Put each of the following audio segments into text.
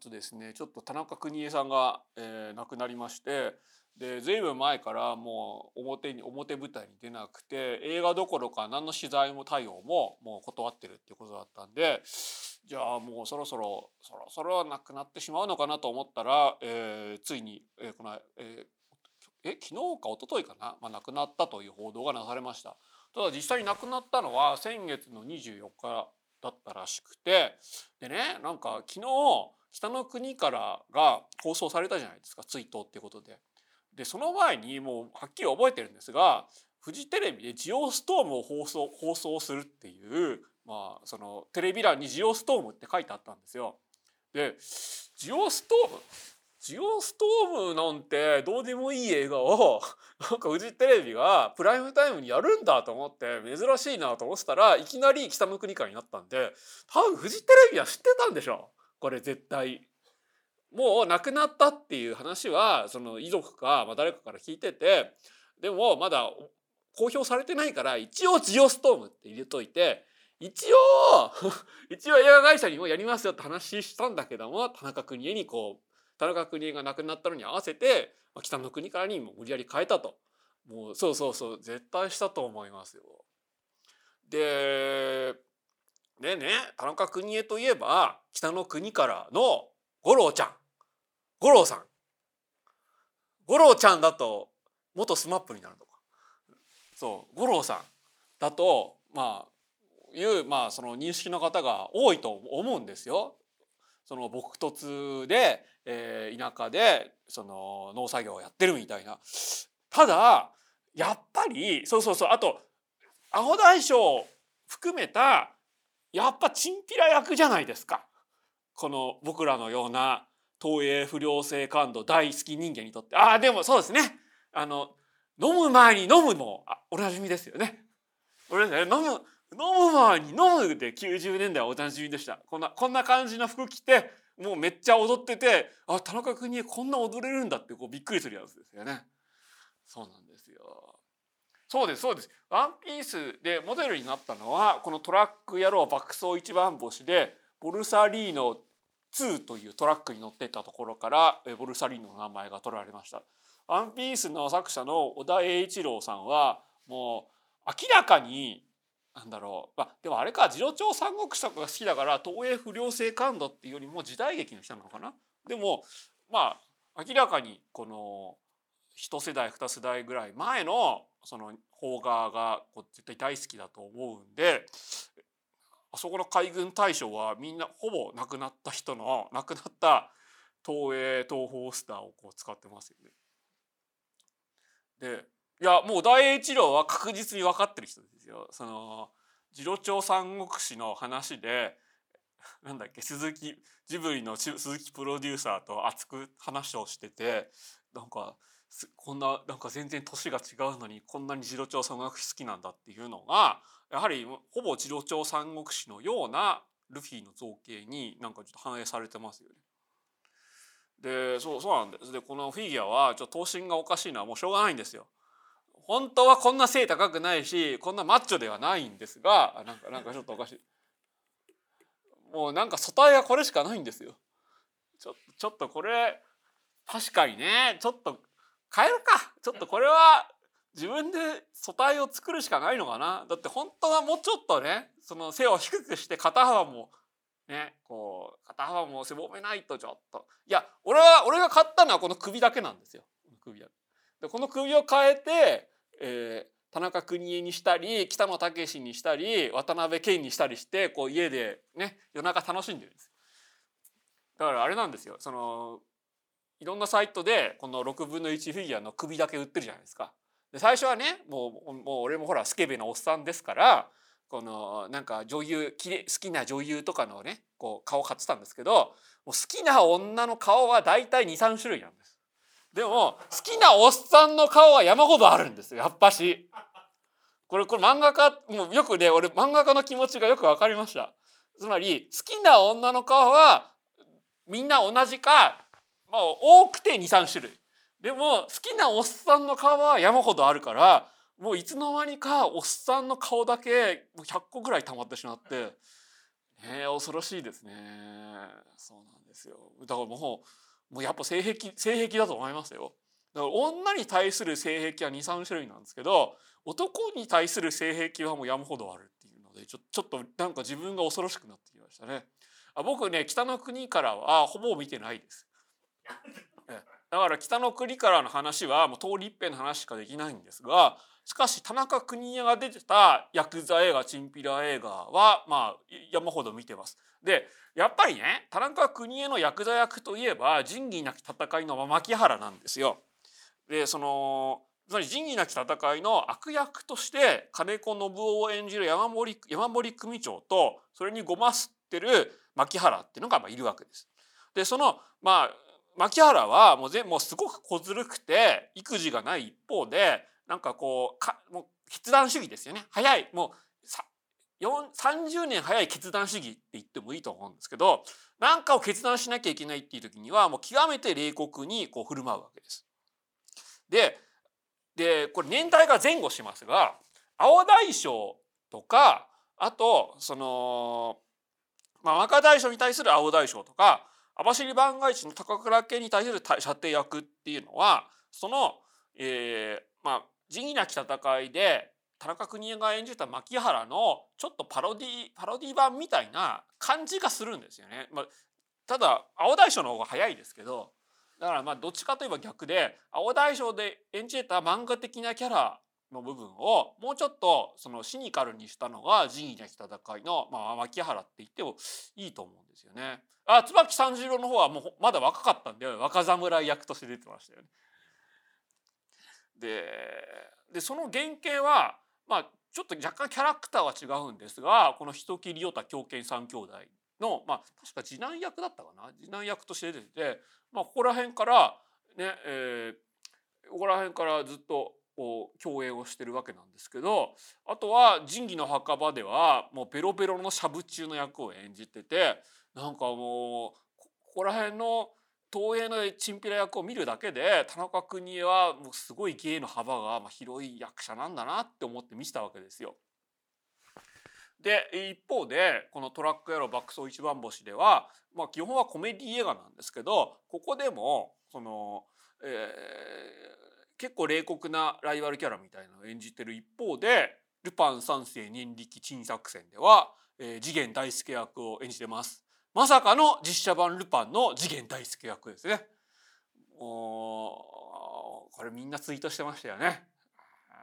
とですねちょっと田中邦衛さんが、えー、亡くなりましてで随分前からもう表に表舞台に出なくて映画どころか何の取材も対応ももう断ってるっていうことだったんでじゃあもうそろそろそろそろなくなってしまうのかなと思ったら、えー、ついに、えー、この、えー、え昨日か一昨日かな、まあ、亡くなったという報道がなされました。ただ実際に亡くなったのは先月の24日だったらしくてでねなんか昨日北の国からが放送されたじゃないですか追悼っていうことで。でその前にもうはっきり覚えてるんですがフジテレビでジオストームを放送放送するっていう、まあ、そのテレビ欄にジオストームって書いてあったんですよ。でジオストームジオストームなんてどうでもいい映画を なんかフジテレビがプライムタイムにやるんだと思って珍しいなと思ってたらいきなり北の国からになったんで多分フジテレビは知ってたんでしょうこれ絶対。もう亡くなったっていう話はその遺族か、まあ、誰かから聞いててでもまだ公表されてないから一応ジオストームって入れといて一応 一応映画会社にもやりますよって話したんだけども田中邦衛にこう田中邦衛が亡くなったのに合わせて北の国からにも無理やり変えたともうそうそうそう絶対したと思いますよ。ででね田中邦衛といえば北の国からの五郎ちゃん。五郎さん。五郎ちゃんだと元スマップになるのか。そう五郎さん。だとまあいうまあその認識の方が多いと思うんですよ。その朴突で、えー、田舎でその農作業をやってるみたいな。ただやっぱりそうそうそう。あとアホ大将含めたやっぱチンピラ役じゃないですか。この僕らのような東映不良性感度大好き人間にとってああでもそうですねあの飲む前に飲むのおなじみですよね。俺ね飲む飲む前に飲むで90年代はおなじみでしたこんなこんな感じの服着てもうめっちゃ踊っててあ田中邦衛こんな踊れるんだってこうびっくりするやつですよね。そうなんですよ。そうですそうです。ワンピースでモデルになったのはこのトラック野郎爆走一番星でボルサリーノ2というトラックに乗ってたところからボルサリーノの名前が取られました。ワンピースの作者の小田栄一郎さんはもう明らかになんだろう、まあ、でもあれか次郎長三国志とかが好きだから東映不良性感度っていうよりも時代劇の人なのかなでもまあ明らかにこの一世代二世代ぐらい前のその邦画がこう絶対大好きだと思うんであそこの海軍大将はみんなほぼ亡くなった人の亡くなった東映東宝スターをこう使ってますよね。でいやもう大栄一郎は確実に分かってる人ですよ。その次郎長三国志の話でなんだっけ鈴木ジブリの鈴木プロデューサーと熱く話をしててなんかこんななんか全然年が違うのにこんなに次郎長三国志好きなんだっていうのがやはりほぼ次郎長三国志のようなルフィの造形になんかちょっと反映されてますよね。でそうそうなんですでこのフィギュアはちょっと頭身がおかしいのはもうしょうがないんですよ。本当はこんな背高くないしこんなマッチョではないんですがなんかなんかちょっとおかしい。もうなんか素体はこれしかないんですよ。ちょちょっとこれ確かにねちょっと変えるか。ちょっとこれは自分で素体を作るしかないのかな。だって本当はもうちょっとねその背を低くして肩幅もねこう肩幅も狭めないとちょっと。いや俺は俺が買ったのはこの首だけなんですよ。首でこの首を変えて、えー、田中邦衛にしたり北野武にしたり渡辺謙にしたりしてこう家でね夜中楽しんでるんですだからあれなんですよ。そのいろんなサイトでこの6分の1フィギュアの首だけ売ってるじゃないですか。で最初はねもうもう俺もほらスケベなおっさんですからこのなんか女優きれ好きな女優とかのねこう顔買ってたんですけどもう好きな女の顔は大体23種類なんです。でも好きなおっさんの顔は山ほどあるんですよやっぱし。これこれ漫画家もうよくね俺漫画家の気持ちがよく分かりました。つまり好きな女の顔はみんな同じかまあ多くて23種類でも好きなおっさんの顔は山ほどあるからもういつの間にかおっさんの顔だけ100個ぐらい溜まってしまってえー、恐ろしいですね。そうなんですよ。だからもう、もうやっぱ性癖、性癖だと思いますよ。だから女に対する性癖は2、3種類なんですけど、男に対する性癖はもう山ほどあるっていうので、ちょちょっとなんか自分が恐ろしくなってきましたね。あ僕ね、北の国からはほぼ見てないです。だから北の国からの話はもう通り一遍の話しかできないんですが、しかし田中邦衛が出てたヤクザ映画チンピラ映画はまあ山ほど見てます。でやっぱりね田中邦衛のヤクザ役といえば仁義なき戦いの牧原なんですよ。でそのつまり仁義なき戦いの悪役として金子信夫を演じる山森山森組長とそれにごますってる牧原っていうのがまあいるわけです。でそのまあ牧原はもう全もうすごく小ずるくて育児がない一方でなんかこうかもう決断主義ですよね早いもうさ30年早い決断主義って言ってもいいと思うんですけど何かを決断しなきゃいけないっていう時にはもう極めて冷酷にこう振る舞うわけです。ででこれ年代が前後しますが青大将とかあとその、まあ、若大将に対する青大将とか網走番外地の高倉家に対する射程役っていうのはその、えー、まあ仁義なき戦いで田中邦衛が演じた牧原のちょっとパロディパロディ版みたいな感じがするんですよね。まあ、ただ青大将の方が早いですけどだからまあどっちかといえば逆で青大将で演じた漫画的なキャラの部分をもうちょっとそのシニカルにしたのが仁義なき戦いの、まあ、牧原って言ってもいいと思うんですよね。あ椿三十郎の方はもうまだ若かったんで若侍役として出てましたよね。ででその原型はまあちょっと若干キャラクターは違うんですがこの人切り与太狂犬三兄弟のまあ確か次男役だったかな次男役として出てて、まあ、ここら辺からね、えー、ここら辺からずっとこう共演をしてるわけなんですけどあとは仁義の墓場ではもうベロベロのしゃぶ中の役を演じててなんかもうここら辺の東映のチンピラ役を見るだけで田中邦衛はもうすごい芸の幅が広い役者なんだなって思って見せたわけですよ。で一方でこの「トラック野郎爆走一番星」では、まあ、基本はコメディ映画なんですけどここでもその、えー、結構冷酷なライバルキャラみたいなのを演じてる一方で「ルパン三世年力珍作戦」では、えー、次元大介役を演じてます。まさかの実写版ルパンの次元大介役ですね。おこれみんなツイートしてましたよね。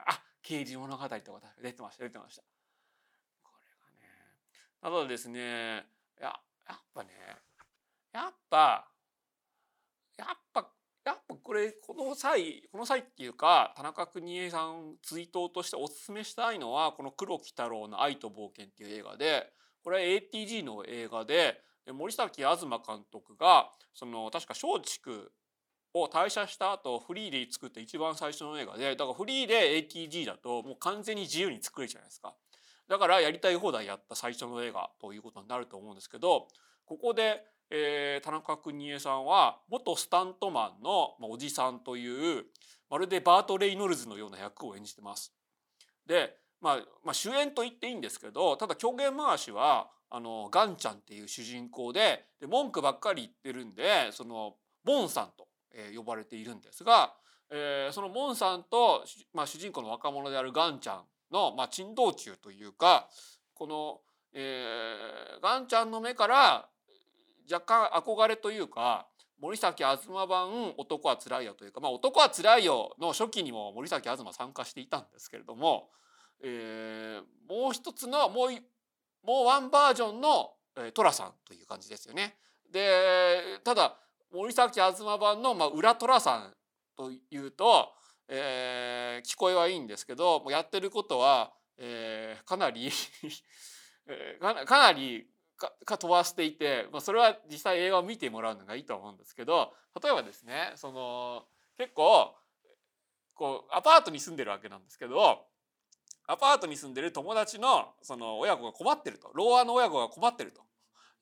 あ刑事物語とか出てました出てました。これがねただですねややっぱねやっぱやっぱやっぱこれこの際この際っていうか田中邦衛さん追悼としておすすめしたいのはこの黒木太郎の「愛と冒険」っていう映画でこれは ATG の映画で森崎東監督がその確か松竹を退社した後フリーで作った一番最初の映画でだからフリーで ATG だともう完全に自由に作れるじゃないですか。だからやりたい放題やった最初の映画ということになると思うんですけどここで、えー、田中邦衛さんは元スタントマンの、まあ、おじさんというまるでバート・レイノルズのような役を演じてます。で、まあ、まあ主演と言っていいんですけどただ狂言回しはあのガンちゃんっていう主人公でで文句ばっかり言ってるんでそのボンさんと、えー、呼ばれているんですが、えー、そのボンさんと、まあ、主人公の若者であるガンちゃんの、まあ、珍道中というかこの、えー、ガンちゃんの目から若干憧れというか森崎東版「男はつらいよ」というか「まあ、男はつらいよ」の初期にも森崎東参加していたんですけれども、えー、もう一つのもうもうワンバージョンの寅さんという感じですよね。でただ森崎東版の、まあ、裏寅さんというと、えー、聞こえはいいんですけどもうやってることは、えー、かなり かなりかか飛ばしていて、まあ、それは実際映画を見てもらうのがいいと思うんですけど例えばですねその結構こうアパートに住んでるわけなんですけどアパートに住んでる友達のその親子が困ってると老和の親子が困ってると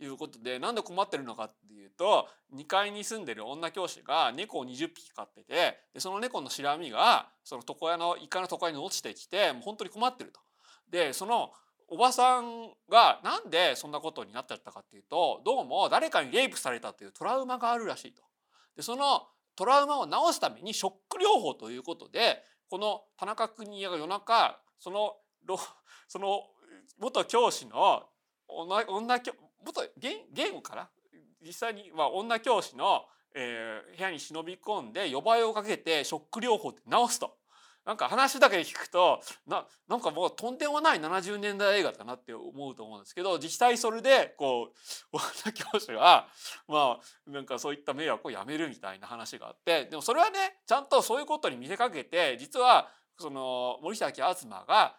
いうことでなんで困ってるのかっていうと2階に住んでる女教師が猫を20匹飼っててでその猫のシラミがその床屋の1階の床屋に落ちてきてもう本当に困ってると。でそのおばさんがなんでそんなことになっちゃったかっていうとどうも誰かにレイプされたというトラウマがあるらしいと。でそのトラウマを治すためにショック療法ということでこの田中邦衛が夜中その その元教師の女女元ゲゲームから実際に、まあ、女教師の、えー、部屋に忍び込んで呼ばれをかけてショック療法で治すと。なんか話だけで聞くとななんかもうとんでもない70年代映画だなって思うと思うんですけど実際それでこう女教師はまあなんかそういった迷惑をやめるみたいな話があってでもそれはねちゃんとそういうことに見せかけて実はその森崎東が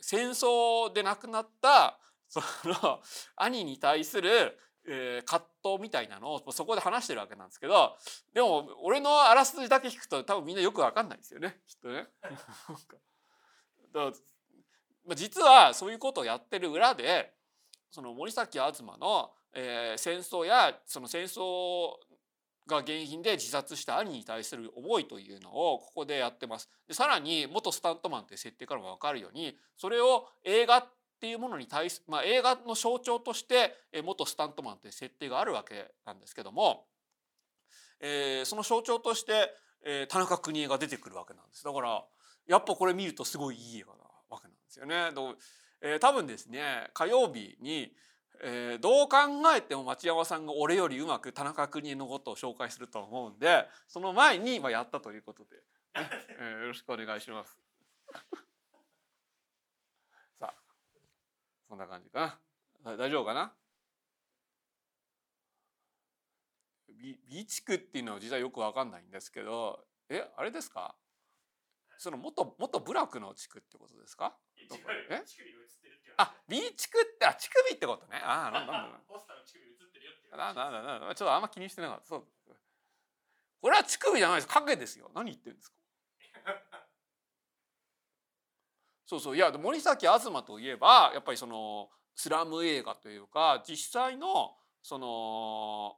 戦争で亡くなったその兄に対するえー、葛藤みたいなのをそこで話してるわけなんですけどでも俺のあらすじだけ聞くと多分みんなよく分かんないですよね きっとね。だま実はそういうことをやってる裏でその森崎東の、えー、戦争やその戦争が原因で自殺した兄に対する思いというのをここでやってます。でさらに元スタントマンという設定からも分かるようにそれを映画っていうものに対す、まあ、映画の象徴として元スタントマンという設定があるわけなんですけども、えー、その象徴として、えー、田中邦衛が出てくるわけなんですだからやっぱこれ見るとすごいいい映画なわけなんですよね。えー、多分ですね火曜日に、えー、どう考えても町山さんが俺よりうまく田中邦衛のことを紹介すると思うんでその前に、まあ、やったということで、ね えー、よろしくお願いします。こんな感じかな？大丈夫かな？ビビ地区っていうのは実はよくわかんないんですけどえあれですか？その元元部落の地区ってことですか？えあ B 地区ってあ乳首ってことね。あなんだなんだ。なんだ なんだちょっとあんま気にしてなかった。そう。これは乳首じゃないです。影ですよ。何言ってるんですか？そうそう。いや森崎東といえばやっぱりそのスラム映画というか実際のその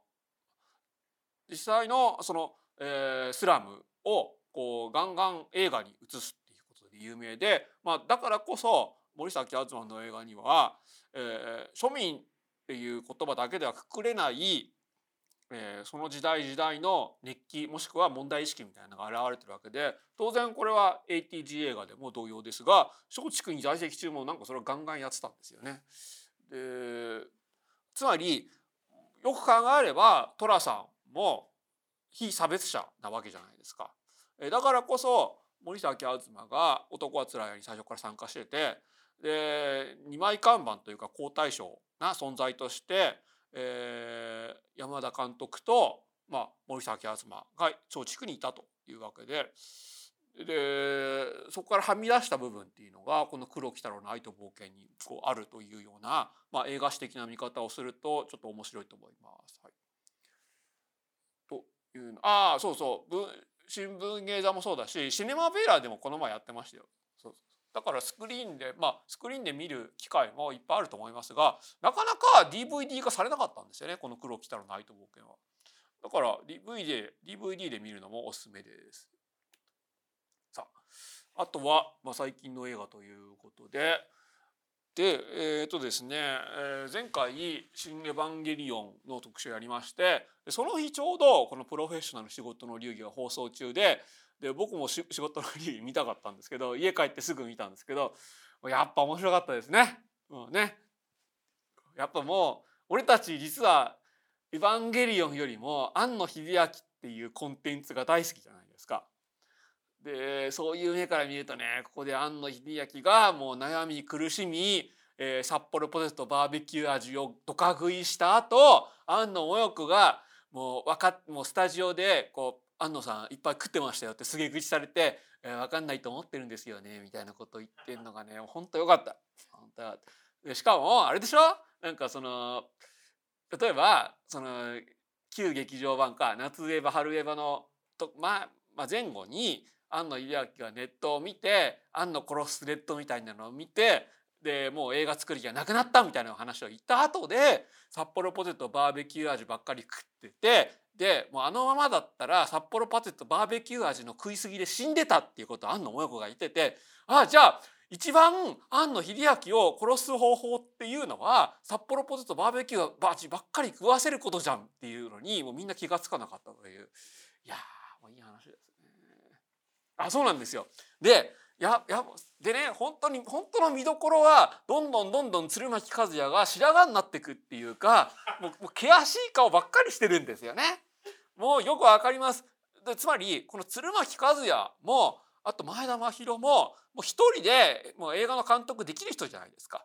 実際のその、えー、スラムをこうガンガン映画に映すっていうことで有名で、まあ、だからこそ森崎東の映画には、えー、庶民っていう言葉だけではくくれないえー、その時代時代の熱気もしくは問題意識みたいなのが現れてるわけで当然これは ATG 映画でも同様ですが松竹に在籍中もなんかそれをガンガンやってたんですよね。でつまりよく考えれば寅さんも非差別者なわけじゃないですか。えだからこそ森崎東が「男はつらい」に最初から参加しててで二枚看板というか好対象な存在としてえー、山田監督と、まあ、森崎東が松竹にいたというわけででそこからはみ出した部分っていうのがこの「黒木太郎の愛と冒険」にこうあるというような、まあ、映画史的な見方をするとちょっと面白いと思います。はい、というああそうそう新聞芸座もそうだしシネマベーラーでもこの前やってましたよ。だからスクリーンでまあスクリーンで見る機会もいっぱいあると思いますがなかなか DVD 化されなかったんですよねこの「黒木太郎の愛と冒険は」だから DVD, DVD で見るのもおすすめです。さああとは、まあ、最近の映画ということででえっ、ー、とですね、えー、前回「新エヴァンゲリオン」の特集やりましてその日ちょうどこの「プロフェッショナル仕事の流儀」が放送中でで僕も仕事の理由見たかったんですけど家帰ってすぐ見たんですけどやっぱ面白かったですね。うんねやっぱもう俺たち実は「エヴァンゲリオン」よりも庵野秀明っていうコンテンツが大好きじゃないですか。でそういう目から見るとねここで庵野秀明がもう悩み苦しみ、えー、札幌ポテトバーベキュー味をドカ食いした後庵野もよくがもうわかもうスタジオでこう安野さんいっぱい食ってましたよってすげえ愚痴されて、えー、分かんないと思ってるんですよねみたいなこと言ってんのがね本当よかった。本当でしかもあれでしょ？なんかその例えばその旧劇場版か夏エヴァ春エヴァのと、まあ、まあ前後に庵野秀明がネットを見て庵野殺すレッドみたいなのを見てでもう映画作りがなくなったみたいな話を言った後で札幌ポテトバーベキュー味ばっかり食っててでもうあのままだったら札幌パテトバーベキュー味の食いすぎで死んでたっていうことを庵野もよこが言っててああじゃあ一番庵野秀明を殺す方法っていうのは札幌ポテトバーベキューバチばっかり食わせることじゃんっていうのにもうみんな気が付かなかったといういやもういい話ですね。あそうなんですよ。でややでね本当に本当の見どころはどんどんどんどん鶴巻和也が白髪になってくっていうかもうもう険しい顔ばっかりしてるんですよね。もうよくわかります。でつまりこの鶴巻和也もあと前田真宏ももう一人でもう映画の監督できる人じゃないですか。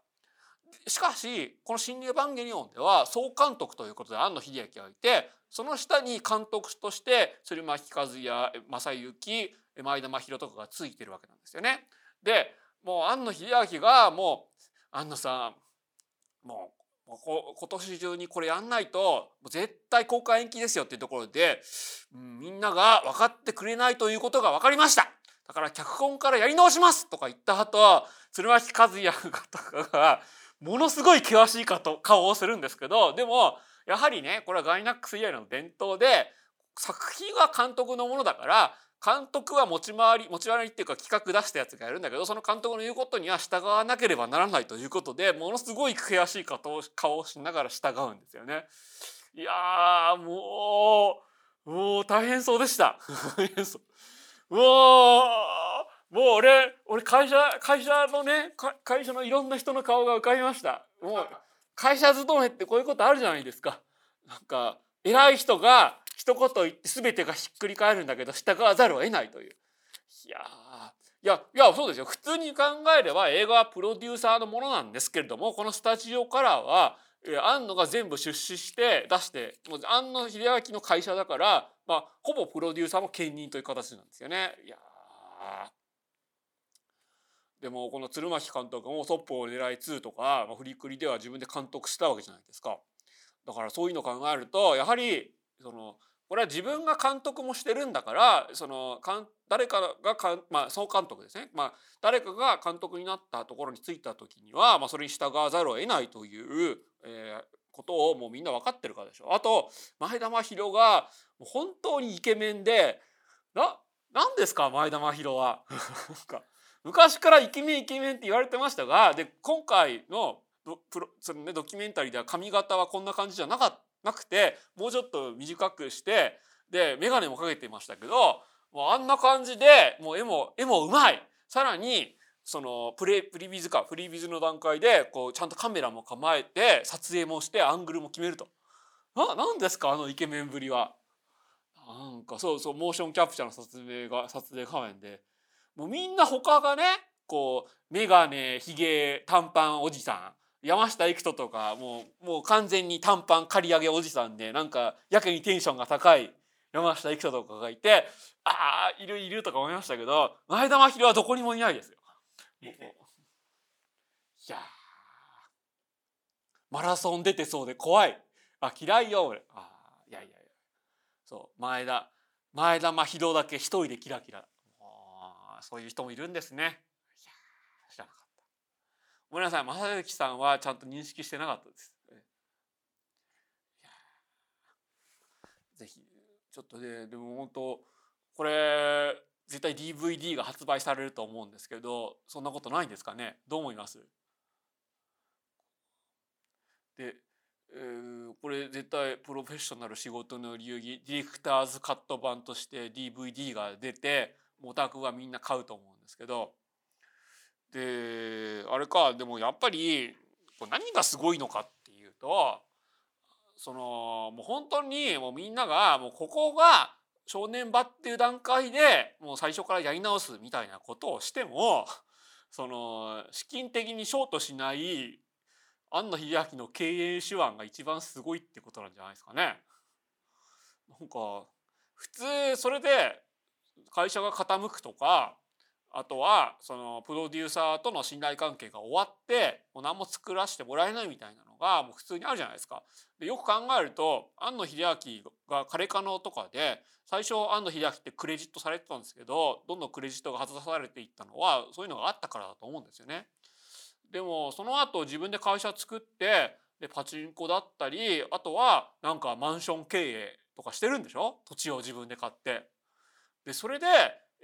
しかしこの「新エヴァンゲリオン」では総監督ということで庵野秀明がいてその下に監督として鶴巻和也正幸前田真宏とかがついてるわけなんですよね。でもう庵野秀明がもう「庵野さんもう今年中にこれやんないと絶対公開延期ですよっていうところで、うん、みんなが分かってくれないということが分かりました。だから脚本からやり直しますとか言った後鶴巻和也とかがものすごい険しい顔をするんですけどでもやはりねこれはガイナックス以来の伝統で作品は監督のものだから監督は持ち回り持ち回りっていうか企画出したやつがやるんだけどその監督の言うことには従わなければならないということでものすごい悔しい顔をしながら従うんですよね。いやもうもう大変そうでした。うわもう俺俺会社会社のね会社のいろんな人の顔が浮かびましたもう 会社勤めってこういうことあるじゃないですかなんか偉い人が一言言って全てがひっくり返るんだけど従わざるを得ないといういやいやいやそうですよ普通に考えれば映画はプロデューサーのものなんですけれどもこのスタジオからは庵野が全部出資して出してもう庵野秀明の会社だから、まあ、ほぼプロデューサーも兼任という形なんですよね。いやでもこの鶴巻監督も「そっぽを狙い2」とか、まあ、フリクリでは自分で監督したわけじゃないですか。だからそういうのを考えるとやはりそのこれは自分が監督もしてるんだからその誰かがかまあ、総監督ですね、まあ、誰かが監督になったところに着いた時には、まあ、それに従わざるを得ないという、えー、ことをもうみんな分かってるからでしょ。あと前田真宏が本当にイケメンでな何ですか前田真宏は。昔からイケメンイケメンって言われてましたがで今回のプロその、ね、ドキュメンタリーでは髪型はこんな感じじゃなかったなくてもうちょっと短くしてで眼鏡もかけてましたけどもうあんな感じでもう絵も絵もうまいさらにそのプレプリビズかフリビズの段階でこうちゃんとカメラも構えて撮影もしてアングルも決めると。な何ですかあのイケメンぶりは。なんかそうそうモーションキャプチャーの撮影が撮影画面でもうみんな他がねこう眼鏡ひげ短パンおじさん山下育人とかもうもう完全に短パン刈り上げおじさんでなんかやけにテンションが高い山下育人とかがいてああいるいるとか思いましたけど前田真宏はどこにもいないですよ。いやマラソン出てそうで怖い。あ嫌いよ俺。あいやいやいや。そう前田前田真宏だけ一人でキラキラ。そういう人もいるんですね。いや知らなかった。ごめんなさい正幸さんはちゃんと認識してなかったです。ぜひちょっとねでも本当これ絶対 DVD が発売されると思うんですけどそんなことないんですかね？どう思います？で、えー、これ絶対プロフェッショナル仕事の流儀ディレクターズカット版として DVD が出てオタクはみんな買うと思うんですけどであれかでもやっぱり何がすごいのかっていうとそのもう本当にもうみんながもうここが正念場っていう段階でもう最初からやり直すみたいなことをしてもその資金的にショートしない庵野秀明の経営手腕が一番すごいってことなんじゃないですかね。なんか普通それで会社が傾くとかあとはそのプロデューサーとの信頼関係が終わってもう何も作らせてもらえないみたいなのがもう普通にあるじゃないですか。でよく考えると庵野秀明がカレカノとかで最初庵野秀明ってクレジットされてたんですけどどんどんクレジットが外されていったのはそういうのがあったからだと思うんですよね。でもその後自分で会社作ってでパチンコだったりあとはなんかマンション経営とかしてるんでしょ？土地を自分で買って。でそれで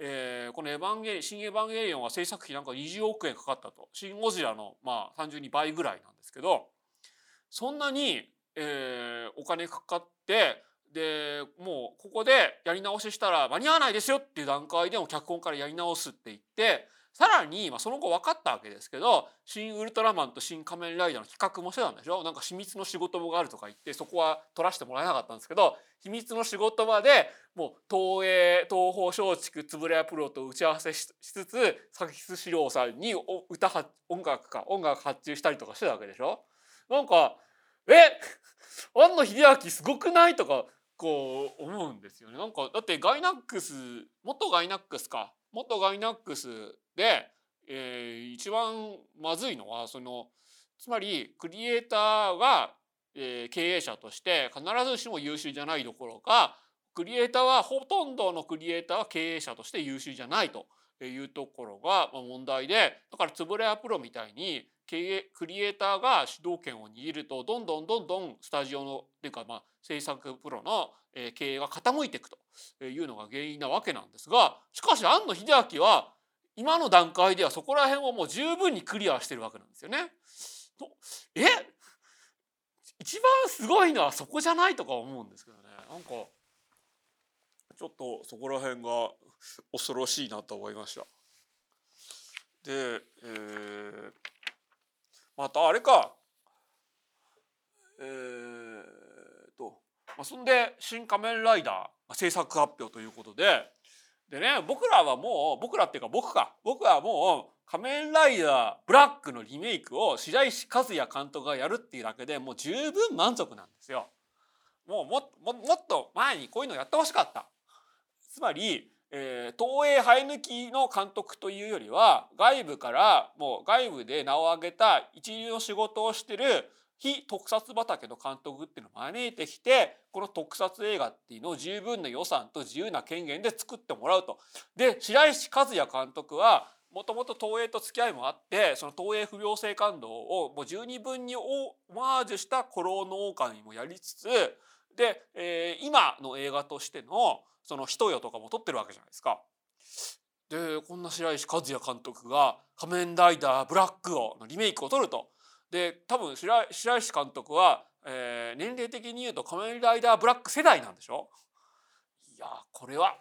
えー、このエヴァンゲリ新エヴァンゲリオンは制作費なんか20億円かかったと。シン・ゴジラのまあ単純に倍ぐらいなんですけど、そんなに、えー、お金かかって、で、もうここでやり直ししたら間に合わないですよっていう段階でも脚本からやり直すって言って、さらに、まあ、その後分かったわけですけど、新ウルトラマンと新仮面ライダーの比較もしてたんでしょ？なんか秘密の仕事場があるとか言って、そこは取らせてもらえなかったんですけど、秘密の仕事場でもう東映、東宝松竹、円谷プロと打ち合わせしつつ、作筆四郎さんに歌は、音楽か、音楽発注したりとかしてたわけでしょ？なんか、え？庵野秀明すごくない？とか、こう思うんですよね。なんか、だってガイナックス、元ガイナックスか。元ガイナックスで、えー、一番まずいのはそのつまりクリエイターが、えー、経営者として必ずしも優秀じゃないどころかクリエイターはほとんどのクリエイターは経営者として優秀じゃないというところが問題でだからつぶれやプロみたいに経営クリエイターが主導権を握るとどんどんどんどんスタジオのっていうかまあ制作プロの経営が傾いていくというのが原因なわけなんですがしかし庵野秀明は今の段階ではそこら辺をもう十分にクリアしてるわけなんですよね。え？一番すごいのはそこじゃないとか思うんですけどねなんかちょっとそこら辺が恐ろしいなと思いました。で、えー、またあれかえー、と、まあ、そんで「新仮面ライダー」制作発表ということででね僕らはもう僕らっていうか僕か僕はもう「仮面ライダーブラック」のリメイクを白石和也監督がやるっていうだけでもう十分満足なんですよ。もうもももっと前にこういうのやってほしかった。つまり、えー、東映生え抜きの監督というよりは外部からもう外部で名を挙げた一流の仕事をしてる非特撮畑の監督っていうのを招いてきてこの特撮映画っていうのを十分な予算と自由な権限で作ってもらうと。で白石和也監督はもともと東映と付き合いもあってその東映不良性感動をもう十二分にオマージュした「古老の狼」もやりつつで、えー、今の映画としてのその「人よ」とかも撮ってるわけじゃないですか。でこんな白石和也監督が「仮面ライダーブラックを」のリメイクを撮ると。で多分白石監督は、えー、年齢的に言うと仮面ライダーブラック世代なんでしょ？いやこれは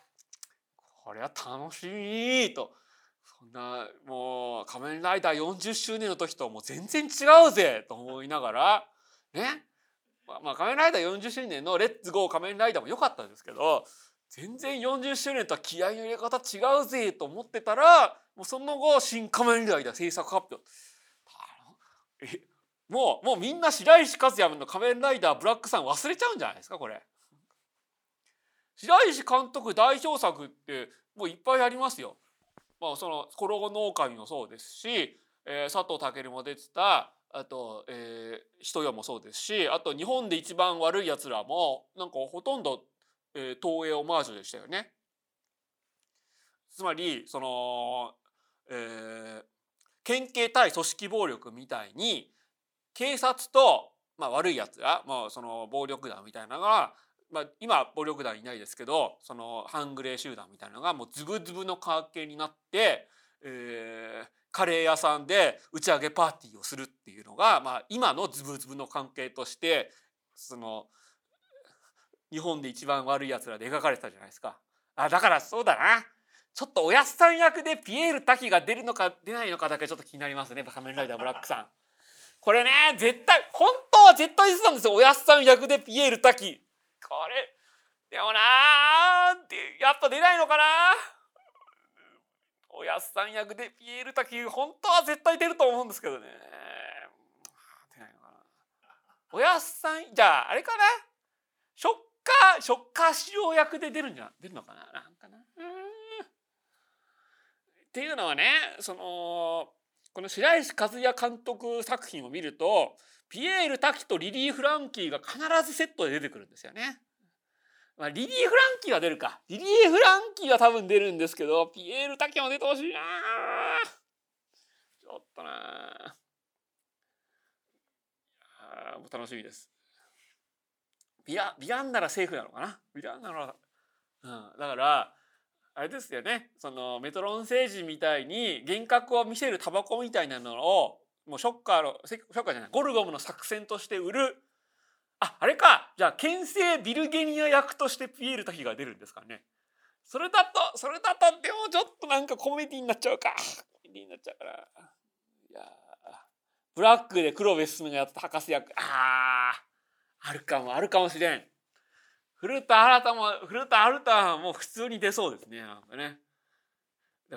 これは楽しみと。そんなもう仮面ライダー40周年の時ともう全然違うぜと思いながらね。まあ仮面ライダー40周年の「レッツゴー仮面ライダー」も良かったんですけど全然40周年とは気合の入れ方違うぜと思ってたらもうその後「新仮面ライダー」制作発表。もうもうみんな白石和也の仮面ライダーブラックさん忘れちゃうんじゃないですかこれ。白石監督代表作ってもういっぱいありますよ。まあその「コロゴの狼」もそうですし、えー、佐藤健も出てたあと、えー、人よもそうですしあと日本で一番悪いやつらもなんかほとんど、えー、東映オマージュでしたよね。つまりその、えー、県警対組織暴力みたいに警察と、まあ、悪いやつら、まあ、その暴力団みたいなのが、まあ、今暴力団いないですけどその半グレー集団みたいなのがもうズブズブの関係になって、えー、カレー屋さんで打ち上げパーティーをするっていうのが、まあ、今のズブズブの関係としてその日本で一番悪いやつらで描かれてたじゃないですか。あだからそうだなちょっとおやすさん役でピエール滝が出るのか出ないのかだけちょっと気になりますね。仮面ライダーブラックさん。これね絶対本当は絶対出てたんですよ。おやすさん役でピエール滝。これでもなーやっぱ出ないのかな？おやすさん役でピエール滝本当は絶対出ると思うんですけどね。出ないのかな。おやすさんじゃああれかな？ショッカーショッカー仕様役で出るんじゃ出るのかな？なんか。なっていうのはねそのこの白石和也監督作品を見るとピエール滝とリリー・フランキーが必ずセットで出てくるんですよね。まあ、リリー・フランキーは出るか。リリー・フランキーは多分出るんですけど、ピエール滝も出てほしいなちょっとなあもう楽しみです。ビア、ビアンならセーフなのかな？ビアンなら、うん。だから、あれですよね。そのメトロン星人みたいに幻覚を見せるタバコみたいなのをもうショッカーのショッカーじゃないゴルゴムの作戦として売る。ああれか。じゃあ牽制ビルゲニア役としてピエール滝が出るんですかね。それだとそれだとでもちょっとなんかコメディになっちゃうか。コメディになっちゃうから。いやブラックで黒部進がやった博士役。あー。あるかもあるかもしれん。古田新太も古田新太も普通に出そうですねなんかね。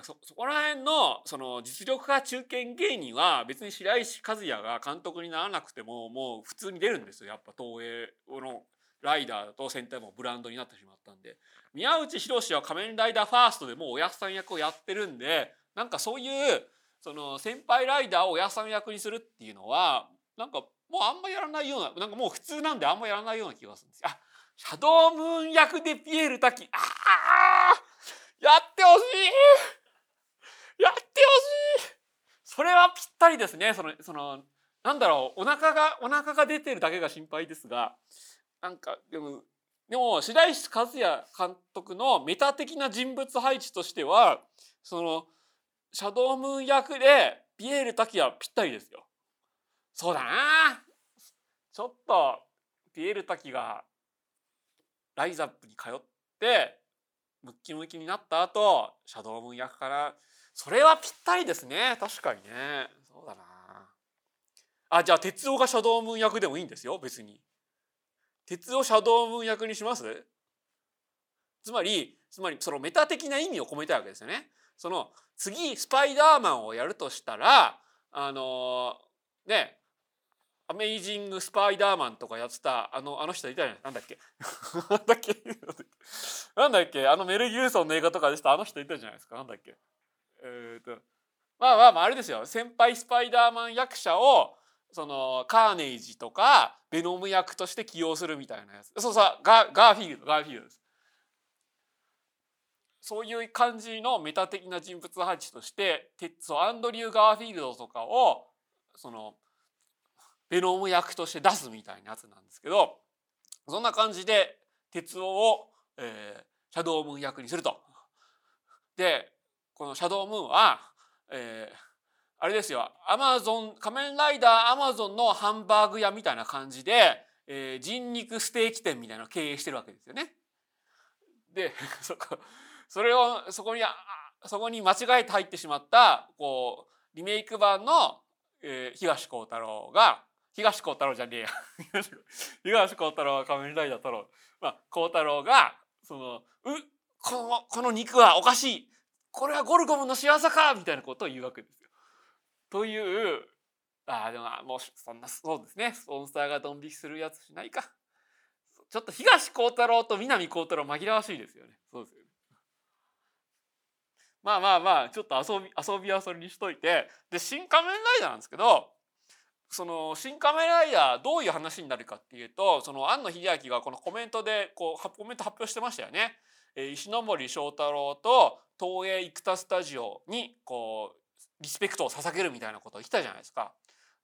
そそこら辺のその実力派中堅芸人は別に白石和也が監督にならなくてももう普通に出るんですよ。やっぱ東映のライダーと戦隊もブランドになってしまったんで。宮内宏は仮面ライダーファーストでもうおやっさん役をやってるんでなんかそういうその先輩ライダーをおやっさん役にするっていうのはなんかもうあんまやらないようななんかもう普通なんであんまやらないような気がするんです。よ。あシャドームーン役でピエール滝。ああやってほしい。やってほしい。それはぴったりですね。そのそのなんだろう。お腹がお腹が出てるだけが心配ですが。なんかでもでも白石和也監督のメタ的な人物配置としてはそのシャドームーン役でピエール滝はぴったりですよ。そうだな。ちょっとピエール滝がライザップに通ってムッキムキになった後シャドームーン役からそれはぴったりですね。確かにね。そうだな。あじゃあ哲夫がシャドームーン役でもいいんですよ。別に。鉄をシャドームーン役にします？つまりつまりそのメタ的な意味を込めたいわけですよね。その次スパイダーマンをやるとしたらあのねアメイジング・スパイダーマンとかやってたあのあの人いたじゃないなんだっけ？なんだっけ？なんだっけ？あのメル・ギューソンの映画とかでした。あの人いたじゃないですか。なんだっけ？えっ、とまあまあまああれですよ。先輩スパイダーマン役者をそのカーネイジとかベノム役として起用するみたいなやつ。そうそうガガーフィールドガーフィールドです。そういう感じのメタ的な人物配置としてそうアンドリュー・ガーフィールドとかをそのベノム役として出すみたいなやつなんですけどそんな感じで鉄夫を、えー、シャドームーン役にすると。でこのシャドームーンは、えー、あれですよアマゾン仮面ライダーアマゾンのハンバーグ屋みたいな感じで、えー、人肉ステーキ店みたいなのを経営してるわけですよね。で そこそれをそこにそこに間違えて入ってしまったこうリメイク版の、えー、東光太郎が東光太郎じゃねえや。東光太郎は仮面ライダー太郎。まあ光太郎がそのうこのこの肉はおかしい。これはゴルゴムの仕業かみたいなことを言うわけですよ。というああでももうそんなそうですね。スポンサーがドン引きするやつしないか。ちょっと東光太郎と南光太郎紛らわしいですよね。そうですよね。まあまあまあちょっと遊び遊びはそれにしといて。で新仮面ライダーなんですけどその新仮面ライダーどういう話になるかっていうとその庵野秀明がこのコメントでこうコメント発表してましたよね。え石森章太郎と東映生田スタジオにこうリスペクトを捧げるみたいなことを言ったじゃないですか。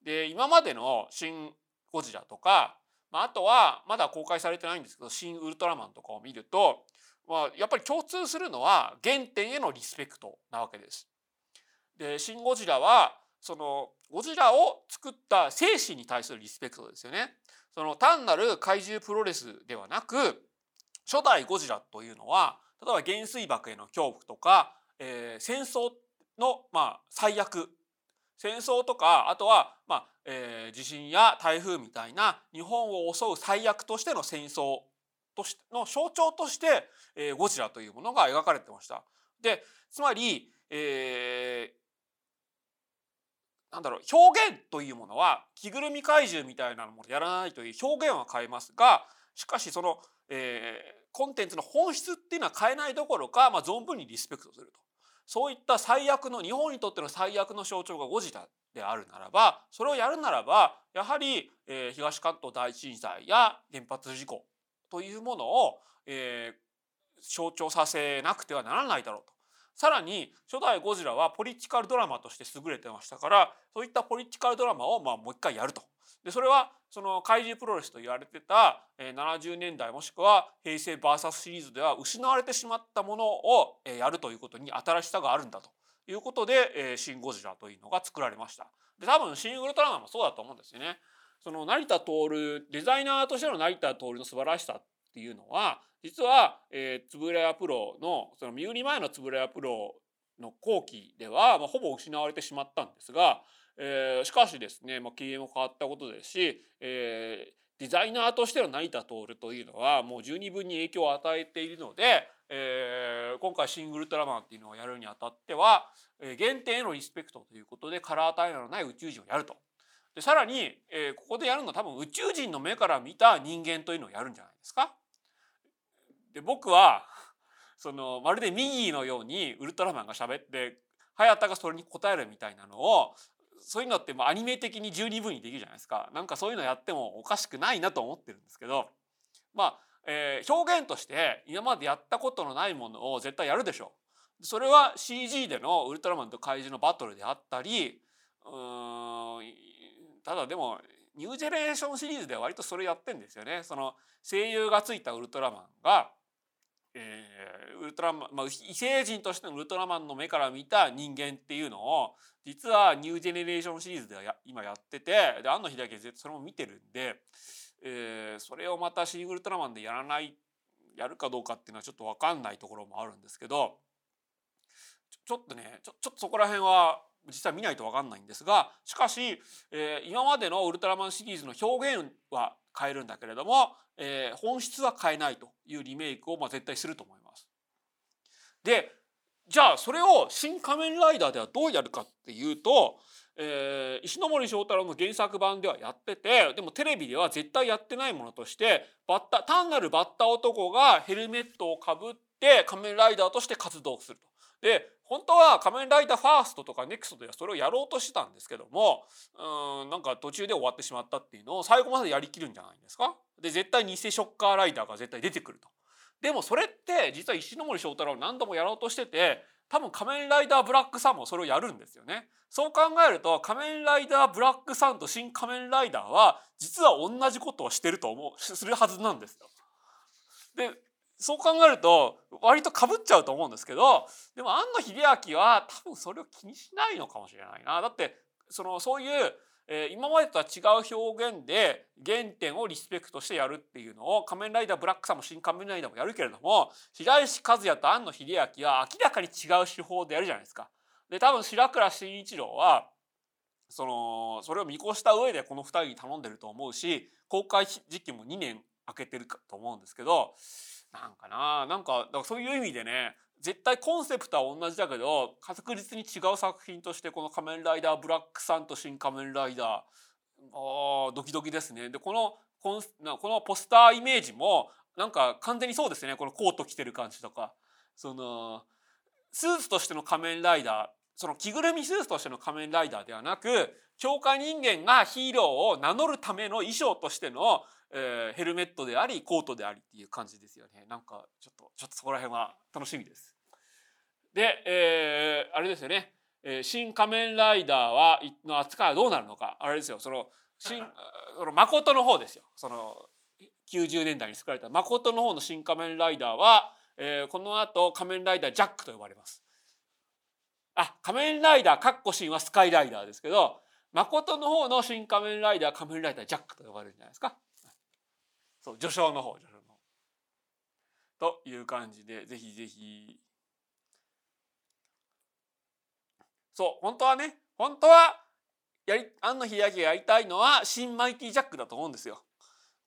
で今までの「シン・ゴジラ」とか、まあ、あとはまだ公開されてないんですけど「シン・ウルトラマン」とかを見ると、まあ、やっぱり共通するのは原点へのリスペクトなわけです。で「シン・ゴジラ」はそのゴジラを作った精神に対するリスペクトですよね。その単なる怪獣プロレスではなく初代ゴジラというのは例えば原水爆への恐怖とか、えー、戦争の、まあ、最悪戦争とかあとは、まあえー、地震や台風みたいな日本を襲う最悪としての戦争としの象徴として、えー、ゴジラというものが描かれてました。でつまり、えー、なんだろう表現というものは着ぐるみ怪獣みたいなものやらないという表現は変えますがしかしその、えー、コンテンツの本質っていうのは変えないどころか、まあ、存分にリスペクトすると。そういった最悪の日本にとっての最悪の象徴がゴジラであるならばそれをやるならばやはり、えー、東関東大震災や原発事故というものを、えー、象徴させなくてはならないだろうと。さらに初代ゴジラはポリティカルドラマとして優れてましたからそういったポリティカルドラマをまあもう一回やると。でそれはその怪獣プロレスと言われてた70年代もしくは平成 VS シリーズでは失われてしまったものをやるということに新しさがあるんだということで「シン・ゴジラ」というのが作られました。で多分シン・ウルトラマンもそうだと思うんですよね。その成田徹デザイナーとしての成田徹の素晴らしさっていうのは実は、えー、つぶれやプロのその身売り前のつぶれやプロの後期では、まあ、ほぼ失われてしまったんですが、えー、しかしですね、まあ、経営も変わったことですし、えー、デザイナーとしての成田徹というのはもう十二分に影響を与えているので、えー、今回「シン・グルトラマン」っていうのをやるにあたっては、えー、原点へのリスペクトということでカラータイマーのない宇宙人をやると。でさらに、えー、ここでやるのは多分宇宙人の目から見た人間というのをやるんじゃないですか。で僕は そのまるでミギーのようにウルトラマンが喋って早田がそれに答えるみたいなのをそういうのってアニメ的に十二分にできるじゃないですか。なんかそういうのやってもおかしくないなと思ってるんですけどまあ、えー、表現として今までやったことのないものを絶対やるでしょう。それは CG でのウルトラマンと怪獣のバトルであったりうんただでもニュージェネレーションシリーズでは割とそれやってんですよね。その声優がついたウルトラマンが、えー、ウルトラマン、まあ、異星人としてのウルトラマンの目から見た人間っていうのを実はニュージェネレーションシリーズではや今やっててで庵野秀明それも見てるんで、えー、それをまたシン・ウルトラマンでやらないやるかどうかっていうのはちょっと分かんないところもあるんですけどちょっとねちょちょっとそこら辺は実は見ないと分かんないんですがしかし、えー、今までのウルトラマンシリーズの表現は変えるんだけれども、えー、本質は変えないというリメイクをまあ絶対すると思います。でじゃあそれを「新仮面ライダー」ではどうやるかっていうと、えー、石森章太郎の原作版ではやっててでもテレビでは絶対やってないものとしてバッタ単なるバッタ男がヘルメットをかぶって仮面ライダーとして活動すると。で本当は仮面ライダーファーストとかネクストではそれをやろうとしてたんですけどもうんなんか途中で終わってしまったっていうのを最後までやりきるんじゃないですか？で絶対偽ショッカーライダーが絶対出てくると。でもそれって実は石森章太郎何度もやろうとしてて多分仮面ライダー BLACK SUN もそれをやるんですよね。そう考えると仮面ライダー BLACK SUN とシン・仮面ライダーは実は同じことをしてると思うするはずなんですよ。でそう考えると割とかぶっちゃうと思うんですけどでも庵野秀明は多分それを気にしないのかもしれないな。だってそのそういうえー、今までとは違う表現で原点をリスペクトしてやるっていうのを仮面ライダーブラックさんも新仮面ライダーもやるけれども白石和也と庵野秀明は明らかに違う手法でやるじゃないですか。で多分白倉慎一郎はそのそれを見越した上でこの2人に頼んでると思うし公開時期も2年空けてると思うんですけどなんかな。なんかだからそういう意味でね絶対コンセプトは同じだけど確実に違う作品としてこの「仮面ライダーブラックさん」と「新仮面ライダー」あドキドキですね。でこのこのこのポスターイメージもなんか完全にそうですね。このコート着てる感じとか。そのスーツとしての仮面ライダーその着ぐるみスーツとしての仮面ライダーではなく強化人間がヒーローを名乗るための衣装としてのえー、ヘルメットでありコートでありっていう感じですよねなんかちょっとちょっとそこら辺は楽しみです。で、えー、あれですよね、えー、新仮面ライダーはの扱いはどうなるのかあれですよその新その誠の方ですよその90年代に作られた誠の方の新仮面ライダーは、えー、この後仮面ライダージャックと呼ばれます。あ仮面ライダーかっこ新はスカイライダーですけど誠の方の新仮面ライダー仮面ライダージャックと呼ばれるんじゃないですか。そう序章の方序章の方。という感じでぜひぜひ。そう本当はね本当はやり庵野秀明がやりたいのは新マイティジャックだと思うんですよ。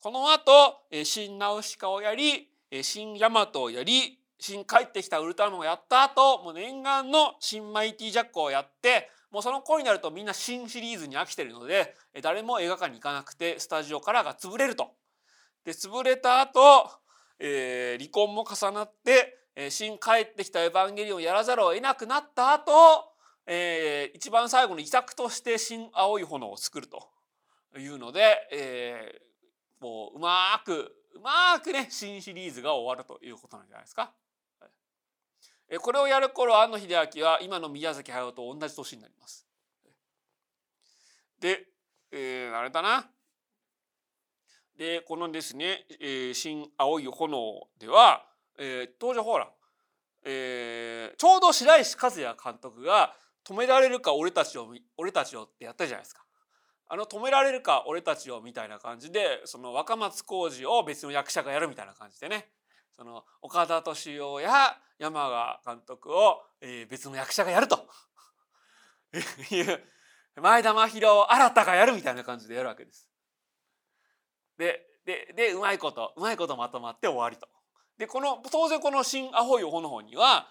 この後新ナウシカをやり新ヤマトをやり新帰ってきたウルトラマンをやった後もう念願の新マイティジャックをやってもうその頃になるとみんな新シリーズに飽きてるので誰も映画館に行かなくてスタジオからが潰れると。で潰れた後、えー、離婚も重なって、えー、新帰ってきたエヴァンゲリオンやらざるを得なくなった後、えー、一番最後の遺作として新青い炎を作るというので、えー、もううまくうまくね新シリーズが終わるということなんじゃないですか。これをやる頃庵野秀明は今の宮崎駿と同じ年になります。で、えー、あれだな。でこのですね「えー、新青い炎」では、えー、当時ほら、えー、ちょうど白石和也監督が「止められるか俺たちを俺たちを」ってやったじゃないですか。あの止められるか俺たちをみたいな感じでその若松浩二を別の役者がやるみたいな感じでねその岡田敏夫や山川監督を、えー、別の役者がやると いう前田真宏を新たがやるみたいな感じでやるわけです。でででうまいことうまいことまとまって終わりと。でこの当然この「新アホイオの方には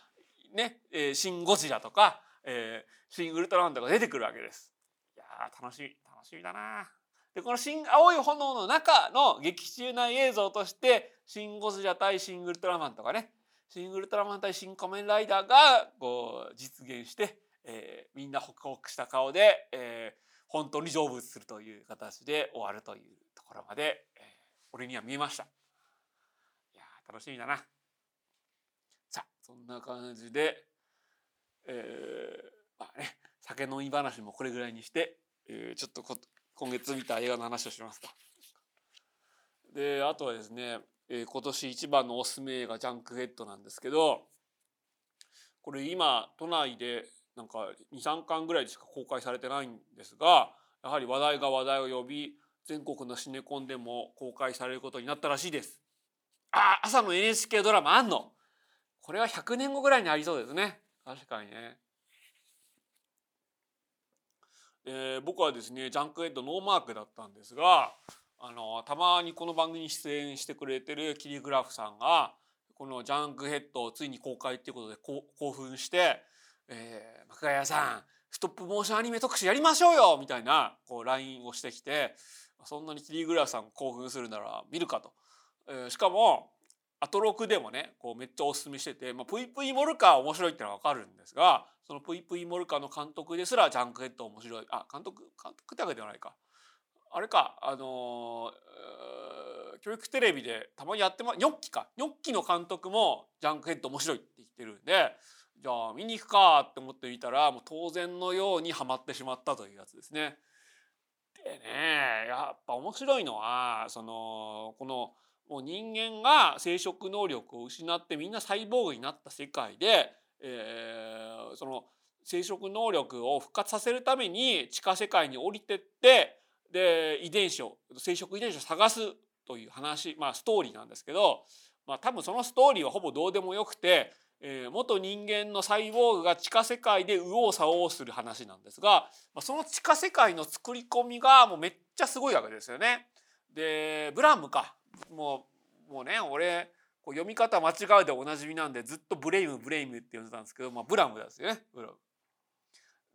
ね「えー、新ゴジラ」とか、えー「新ウルトラマン」とか出てくるわけです。いや楽しみ楽しみだな。でこの「新青い炎」の中の劇中内映像として「新ゴジラ」対「新ウルトラマン」とかね「新ウルトラマン」対「新仮面ライダー」がこう実現して、えー、みんなホクホクした顔で、えー、本当に成仏するという形で終わるというころまで、えー、俺には見えました。いや楽しみだな。さあそんな感じで、えー、まあね酒飲み話もこれぐらいにして、えー、ちょっと今月見た映画の話をしますか。であとはですね、えー、今年一番のおすすめ映画「ジャンクヘッド」なんですけどこれ今都内でなんか23巻ぐらいしか公開されてないんですがやはり話題が話題を呼び全国のシネコンでも公開されることになったらしいです。あ朝の NHK ドラマあんのこれは100年後ぐらいにありそうですね確かにね。えー、僕はですねジャンクヘッドノーマークだったんですがあのたまにこの番組に出演してくれてるキリグラフさんがこのジャンクヘッドをついに公開っていうことで興奮して「えー、幕屋さんストップモーションアニメ特集やりましょうよ!」みたいなこう LINE をしてきてそんなにキリグラさん興奮するなら見るかと。えー、しかもアトロクでもねこうめっちゃおすすめしてて、まあ、プイプイモルカー面白いってのは分かるんですがそのプイプイモルカーの監督ですらジャンクヘッド面白いあ監督監督ってわけではないかあれかあのー、教育テレビでたまにやってまニョッキかニョッキの監督もジャンクヘッド面白いって言ってるんでじゃあ見に行くかって思ってみたらもう当然のようにはまってしまったというやつですね。でねやっぱ面白いのはそのこのもう人間が生殖能力を失ってみんなサイボーグになった世界で、えー、その生殖能力を復活させるために地下世界に降りてってで遺伝子を生殖遺伝子を探すという話まあストーリーなんですけど、まあ、多分そのストーリーはほぼどうでもよくて、えー、元人間のサイボーグが地下世界で右往左往する話なんですが、まあ、その地下世界の作り込みがもうめっちゃすごいわけですよね。でブラムかもうもうね俺こう読み方間違うでおなじみなんでずっとブレイムブレイムって呼んでたんですけど、まあ、ブラムですよねブラム。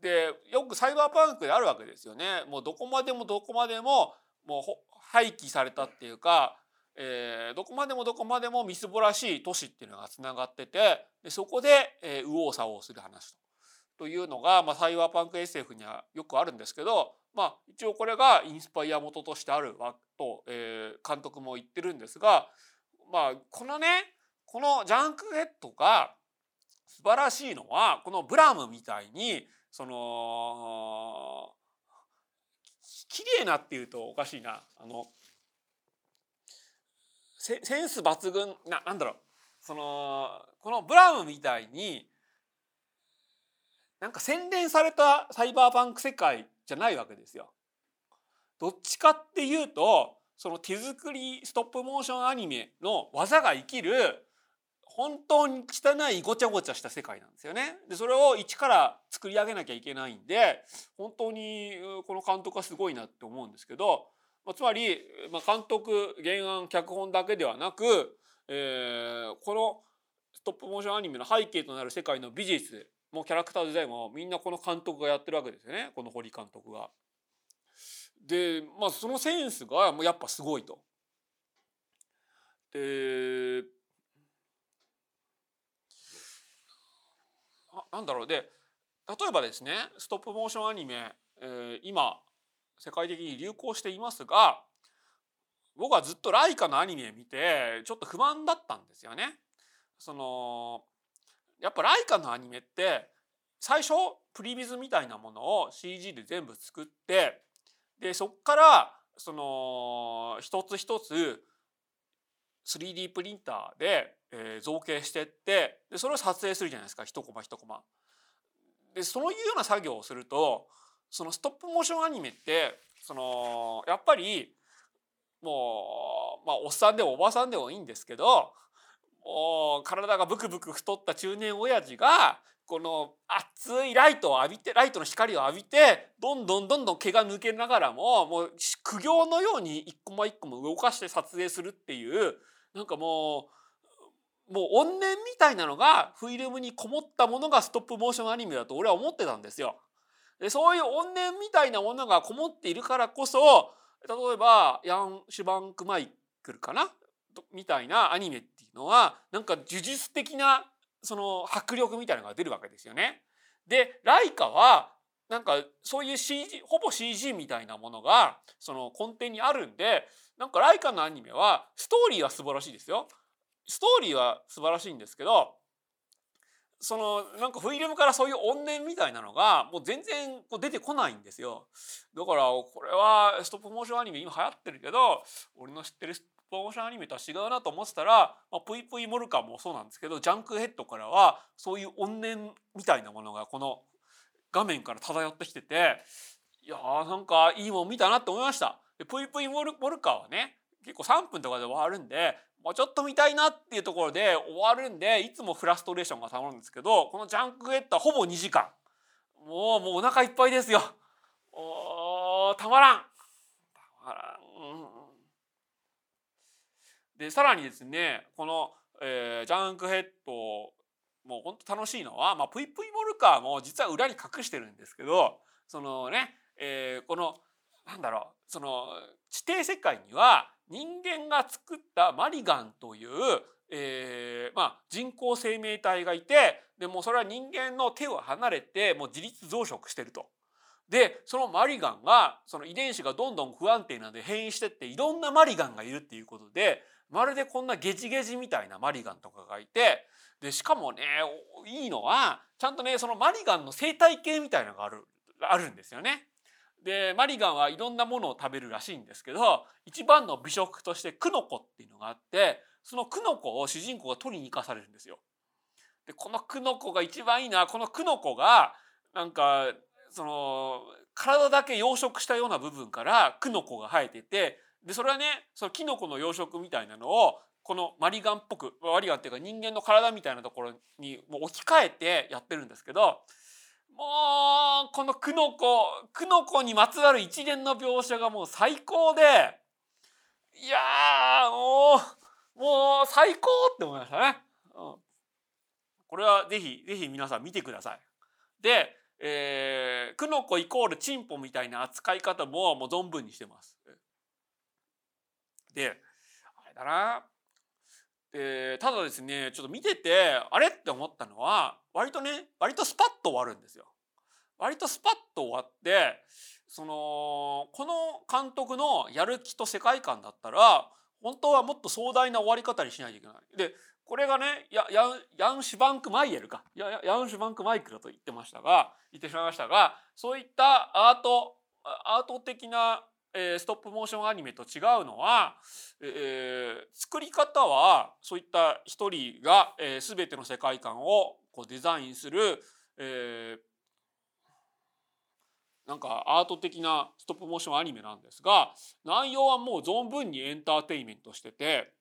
でよくサイバーパンクであるわけですよね。もうどこまでもどこまでももう廃棄されたっていうか、えー、どこまでもどこまでもみすぼらしい都市っていうのがつながっててでそこで、えー、右往左往する話と。というのが、まあ、サイバーパンク SF にはよくあるんですけど、まあ、一応これがインスパイア元としてあるわと、えー、監督も言ってるんですが、まあ、このねこのジャンクヘッドが素晴らしいのはこのブラムみたいにその綺麗なっていうとおかしいなあのセンス抜群ななんだろうそのこのブラウンみたいになんか洗練されたサイバーパンク世界じゃないわけですよ。どっちかっていうとその手作りストップモーションアニメの技が生きる本当に汚いごちゃごちゃした世界なんですよね。でそれを一から作り上げなきゃいけないんで本当にこの監督はすごいなって思うんですけど、まあ、つまり、まあ、監督原案脚本だけではなく、えー、このストップモーションアニメの背景となる世界の美術もキャラクターデザインもみんなこの監督がやってるわけですよねこの堀監督が。でまあそのセンスがやっぱすごいと。でなんだろうで例えばですねストップモーションアニメ、えー、今世界的に流行していますが僕はずっとライカのアニメ見てちょっと不満だったんですよね。そのやっぱライカのアニメって最初プリビズみたいなものを CG で全部作ってでそっからその一つ一つ 3D プリンターで、え造形してってでそれを撮影するじゃないですか一コマ一コマ。でそういうような作業をするとそのストップモーションアニメってそのやっぱりもうまあおっさんでもおばさんでもいいんですけどもう体がブクブク太った中年親父がこの熱いライトを浴びてライトの光を浴びてどんどんどんどん毛が抜けながらももう苦行のように一個も一個も動かして撮影するっていうなんかもうもう怨念みたいなのがフィルムにこもったものがストップモーションアニメだと俺は思ってたんですよ。でそういう怨念みたいなものがこもっているからこそ例えばヤン・シュバンク・マイクルかな？みたいなアニメっていうのはなんか呪術的なその迫力みたいなのが出るわけですよね。でライカはなんかそういう CG ほぼ CG みたいなものがその根底にあるんでなんかライカのアニメはストーリーは素晴らしいですよ。ストーリーは素晴らしいんですけどそのなんかフィルムからそういう怨念みたいなのがもう全然こう出てこないんですよ。だからこれはストップモーションアニメ今流行ってるけど俺の知ってるストップモーションアニメとは違うなと思ってたら、まあ、プイプイモルカもそうなんですけどジャンクヘッドからはそういう怨念みたいなものがこの画面から漂ってきてていやーなんかいいもん見たなって思いました。でプイプイモルモルカはね結構3分とかで終わるんでもうちょっと見たいなっていうところで終わるんでいつもフラストレーションがたまるんですけどこのジャンクヘッドはほぼ2時間。もうもうお腹いっぱいですよ。おたまらん。たまらん、うん、でさらにですねこの、えー、ジャンクヘッドもうほんと楽しいのは、まあ、プイプイモルカーも実は裏に隠してるんですけどそのね、えー、このなんだろうその地底世界には人間が作ったマリガンという、えー、まあ、人工生命体がいてでもそれは人間の手を離れてもう自立増殖してると。でそのマリガンがその遺伝子がどんどん不安定なので変異してっていろんなマリガンがいるっていうことでまるでこんなゲジゲジみたいなマリガンとかがいてでしかもねいいのはちゃんとねそのマリガンの生態系みたいなのがあるあるんですよね。でマリガンはいろんなものを食べるらしいんですけど一番の美食としてクノコっていうのがあってそのクノコを主人公が取りに行かされるんですよ。でこのクノコが一番いいのはこのクノコがなんかその体だけ養殖したような部分からクノコが生えててでそれはねそのキノコの養殖みたいなのをこのマリガンっぽくマリガンっていうか人間の体みたいなところにもう置き換えてやってるんですけどもうこのクノコクノコにまつわる一連の描写がもう最高でいやもうもう最高って思いましたね。うん、これはぜひぜひ皆さん見てください。で、えー、クノコイコールチンポみたいな扱い方ももう存分にしてます。であれだなえー、ただですねちょっと見ててあれって思ったのは割とね割とスパッと終わるんですよ。割とスパッと終わってそのこの監督のやる気と世界観だったら本当はもっと壮大な終わり方にしないといけない。でこれがねヤヤンシュバンク・マイエルかヤヤンシュバンク・マイクルと言ってましたが言ってしまいましたがそういったアートアート的なえー、ストップモーションアニメと違うのは、えー、作り方はそういった一人が、えー、全ての世界観をこうデザインする、えー、なんかアート的なストップモーションアニメなんですが内容はもう存分にエンターテインメントしてて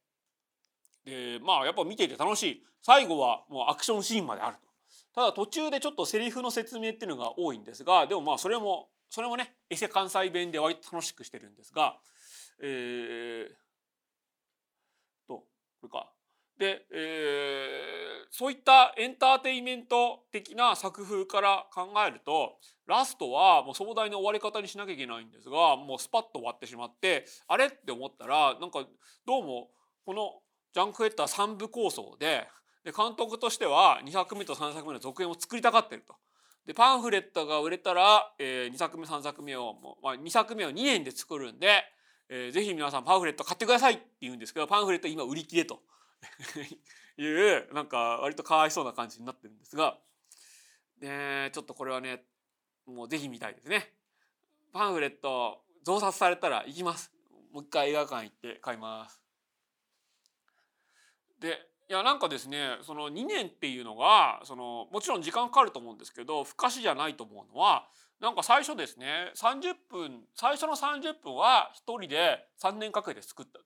でまあやっぱ見ていて楽しい最後はもうアクションシーンまであると。ただ途中でちょっとセリフの説明っていうのが多いんですがでもまあそれもそれもねエセ関西弁で割と楽しくしてるんですがえー、とこれかで、え、そういったエンターテインメント的な作風から考えるとラストはもう壮大な終わり方にしなきゃいけないんですがもうスパッと終わってしまってあれって思ったらなんかどうもこのジャンクヘッダー3部構想でで監督としては2作目と3作目の続編を作りたがってると。でパンフレットが売れたら、えー、2作目3作目をもう、まあ、2作目を2年で作るんで、えー、ぜひ皆さんパンフレット買ってくださいって言うんですけどパンフレット今売り切れと いうなんか割とかわいそうな感じになってるんですが、ね、ちょっとこれはねもうぜひ見たいですね。パンフレット増刷されたら行きます。もう一回映画館行って買います。でいやなんかですねその2年っていうのがそのもちろん時間かかると思うんですけど不可視じゃないと思うのはなんか最初ですね30分最初の30分は1人で3年かけて作ったと。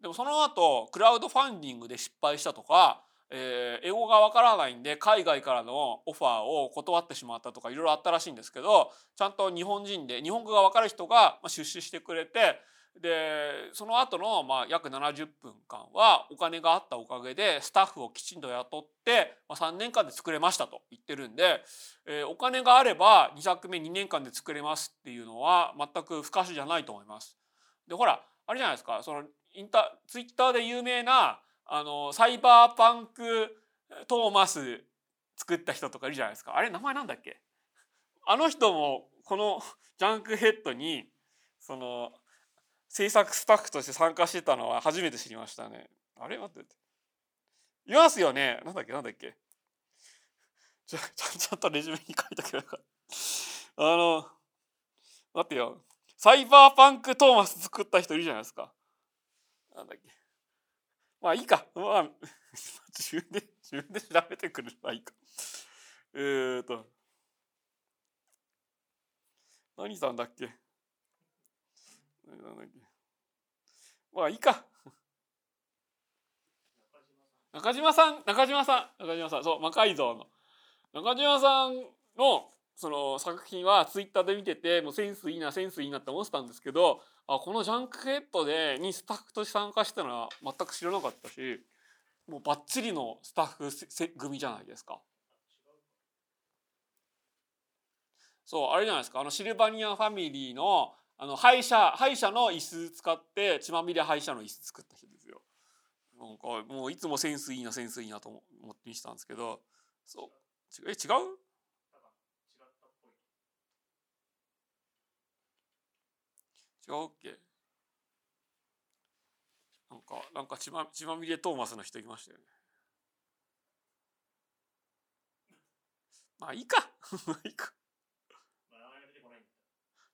でもその後クラウドファンディングで失敗したとか、えー、英語がわからないんで海外からのオファーを断ってしまったとかいろいろあったらしいんですけどちゃんと日本人で日本語がわかる人が出資してくれてでその後のまあ約70分間はお金があったおかげでスタッフをきちんと雇ってまあ3年間で作れましたと言ってるんで、え、お金があれば2作目2年間で作れますっていうのは全く不可視じゃないと思います。でほらあれじゃないですか。そのインタツイッターで有名なあのサイバーパンクトーマス作った人とかいるじゃないですか。あれ名前なんだっけ？あの人もこのジャンクヘッドにその制作スタッフとして参加してたのは初めて知りましたね。あれ？待って。いますよね。なんだっけ？なんだっけ？ちゃ ちゃんとレジュメに書いとけばよかった。あの、待ってよ。サイバーパンクトーマス作った人いるじゃないですか。なんだっけ？まあいいか。まあ、自分で、自分で調べてくれればいいか。えーと。何さんだっけ？まあいいか。中島さん。中島さん。中島さん。そう魔改造の。中島さんのその作品はツイッターで見ててもうセンスいいなセンスいいなって思ってたんですけどあこのジャンクヘッドでにスタッフとして参加したのは全く知らなかったしもうバッチリのスタッフ組じゃないですか。そうあれじゃないですか。あのシルバニアファミリーのあの歯医者歯医者の椅子使って血まみれ歯医者の椅子作った人ですよ。なんかもういつもセンスいいなセンスいいなと思って見てたんですけどそうえ違う？違うっけ？なんかなんか血ま血まみれトーマスの人いましたよね。まあいいかいいか。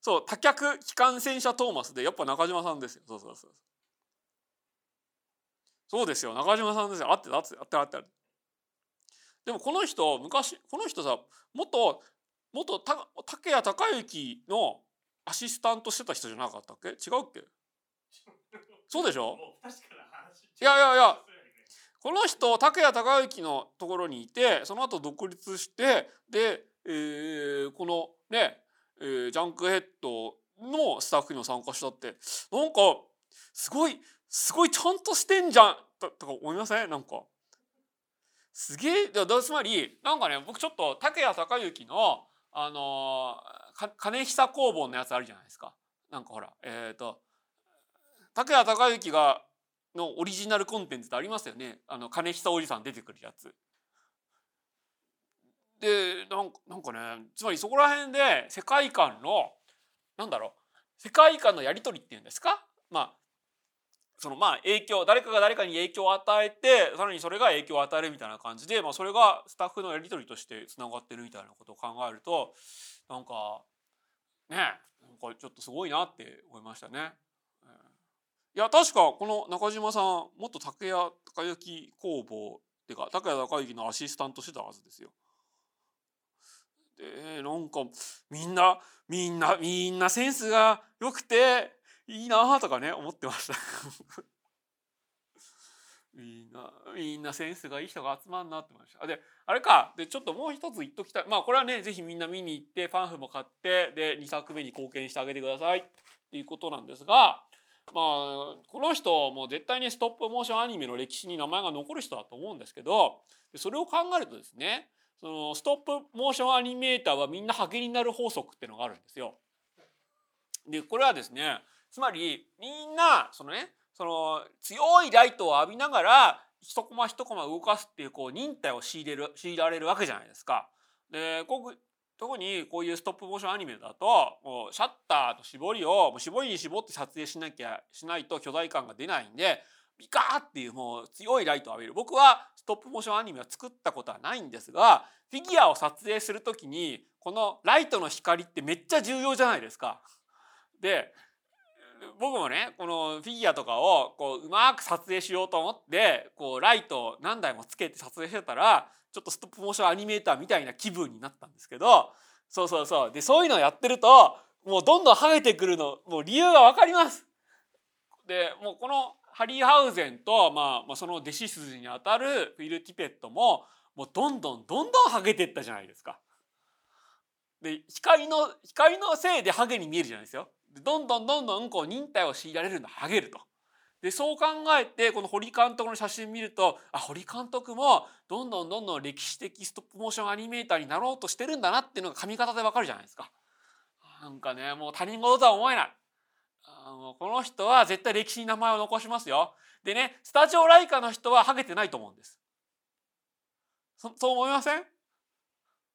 そう多脚機関戦車トーマスでやっぱ中島さんですよ。そうそうそう。そうですよ。中島さんですよ。あってたあってたあって。たでもこの人昔この人さ元元竹谷隆之のアシスタントしてた人じゃなかったっけ？違うっけ？そうでしょ？いやいやいや。この人竹谷隆之のところにいてその後独立してで、えー、このねえー、ジャンクヘッドのスタッフにも参加したって。なんかすごいすごいちゃんとしてんじゃん。ととか思いません？なんか。すげえつまりなんかね僕ちょっと竹谷隆之のあのー、金久工房のやつあるじゃないですか。なんかほらえっ、ー、と竹谷隆之がのオリジナルコンテンツってありますよね。あの金久おじさん出てくるやつ。でなんかねつまりそこら辺で世界観のなんだろう世界観のやり取りっていうんですか？まあそのまあ影響誰かが誰かに影響を与えてさらにそれが影響を与えるみたいな感じで、まあ、それがスタッフのやり取りとしてつながってるみたいなことを考えるとなんかねなんかちょっとすごいなって思いましたね。いや確かこの中島さん元竹谷隆之工房っていうか竹谷隆之のアシスタントしてたはずですよ。でなんかみんなみんなみんなセンスが良くていいなとかね思ってました。みんなみんなセンスがいい人が集まんなって思いました。であれか。でちょっともう一つ言っときたい。まあこれはね是非みんな見に行ってパンフも買ってで2作目に貢献してあげてください。っていうことなんですがまあこの人も絶対にストップモーションアニメの歴史に名前が残る人だと思うんですけどそれを考えるとですねそのストップモーションアニメーターはみんなハゲになる法則っていうのがあるんですよ。でこれはですねつまりみんなそのねその強いライトを浴びながら一コマ一コマ動かすっていうこう忍耐を強いれる強いられるわけじゃないですか。で特にこういうストップモーションアニメだとシャッターと絞りをもう絞りに絞って撮影しなきゃしないと巨大感が出ないんでビカーっていうもう強いライトを浴びる僕はストップモーションアニメは作ったことはないんですがフィギュアを撮影する時にこのライトの光ってめっちゃ重要じゃないですか。で僕もねこのフィギュアとかをこううまく撮影しようと思ってこうライトを何台もつけて撮影してたらちょっとストップモーションアニメーターみたいな気分になったんですけどそうそうそうでそういうのをやってるともうどんどん剥げてくるのもう理由が分かります。でもうこのハリーハウゼンと、まあ、まあその弟子筋にあたるフィル・ティペットももうどんどんどんどん剥げてったじゃないですか。で光の光のせいでハゲに見えるじゃないですよ。どんどんどんどんこう忍耐を強いられるのハゲると。でそう考えてこの堀監督の写真見るとあ堀監督もどんどんどんどん歴史的ストップモーションアニメーターになろうとしてるんだなっていうのが髪型でわかるじゃないですか。なんかねもう他人事とは思えない。あのこの人は絶対歴史に名前を残しますよ。でねスタジオライカの人はハゲてないと思うんです。そそう思いません？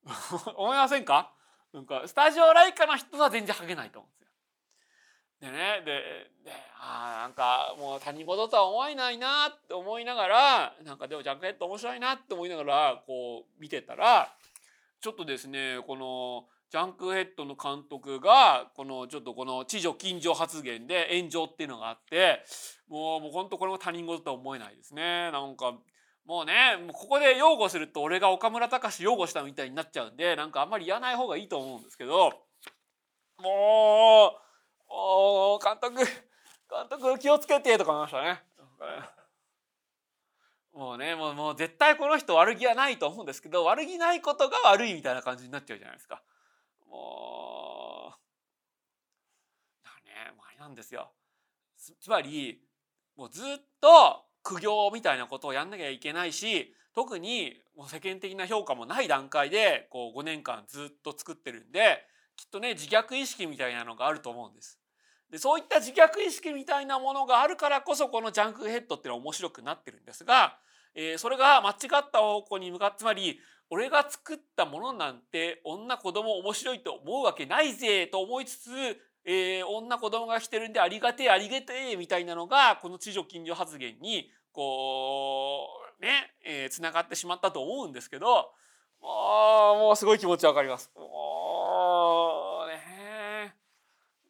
思いませんか？なんかスタジオライカの人は全然ハゲないと思うんですよ。でねでであなんかもう他人事とは思えないなって思いながらなんかでもジャンクヘッド面白いなって思いながらこう見てたらちょっとですねこのジャンクヘッドの監督がこのちょっとこの知女近所発言で炎上っていうのがあってもうもう本当これも他人事とは思えないですねなんかもうねもうここで擁護すると俺が岡村隆史擁護したみたいになっちゃうんでなんかあんまり言わない方がいいと思うんですけどもうおお監督監督気をつけてとか思いましたね。もうねもうもう絶対この人悪気はないと思うんですけど悪気ないことが悪いみたいな感じになっちゃうじゃないですか。もうだねもうあれなんですよ。つまりもうずっと苦行みたいなことをやんなきゃいけないし特にもう世間的な評価もない段階でこう5年間ずっと作ってるんできっとね自虐意識みたいなのがあると思うんです。でそういった自虐意識みたいなものがあるからこそこのジャンクヘッドっていうのは面白くなってるんですが、えー、それが間違った方向に向かってつまり俺が作ったものなんて女子供面白いと思うわけないぜと思いつつ、えー、女子供が来てるんでありがてえありがてえみたいなのがこの知女近所発言にこうねえー、つながってしまったと思うんですけどもうもうすごい気持ちわかります。もうね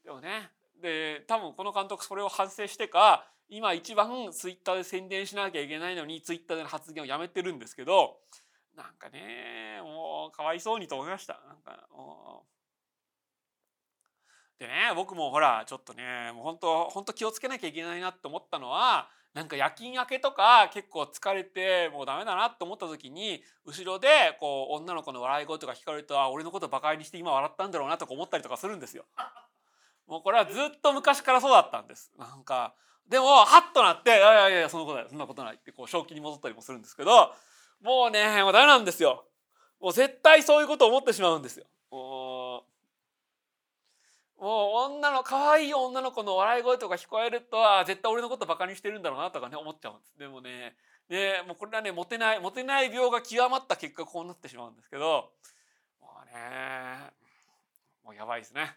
でもねで多分この監督それを反省してか今一番ツイッターで宣伝しなきゃいけないのにツイッターでの発言をやめてるんですけどなんかねもうかわいそうにと思いました。なんかでね僕もほらちょっとねもう本当本当気をつけなきゃいけないなって思ったのはなんか夜勤明けとか結構疲れてもうダメだなと思った時に後ろでこう女の子の笑い声とか聞かれるとあ俺のことバカにして今笑ったんだろうなとか思ったりとかするんですよ。もうこれはずっと昔からそうだったんです。なんかでもハッとなって「いやいやいやそんなことないそんなことない」ってこう正気に戻ったりもするんですけどもうねもうダメなんですよ。もう絶対そういうことを思ってしまうんですよ。もうもう女の可愛い女の子の笑い声とか聞こえるとは絶対俺のことバカにしてるんだろうなとかね思っちゃうんです。でもねでもうこれはねモテないモテない病が極まった結果こうなってしまうんですけどもうねもうやばいですね。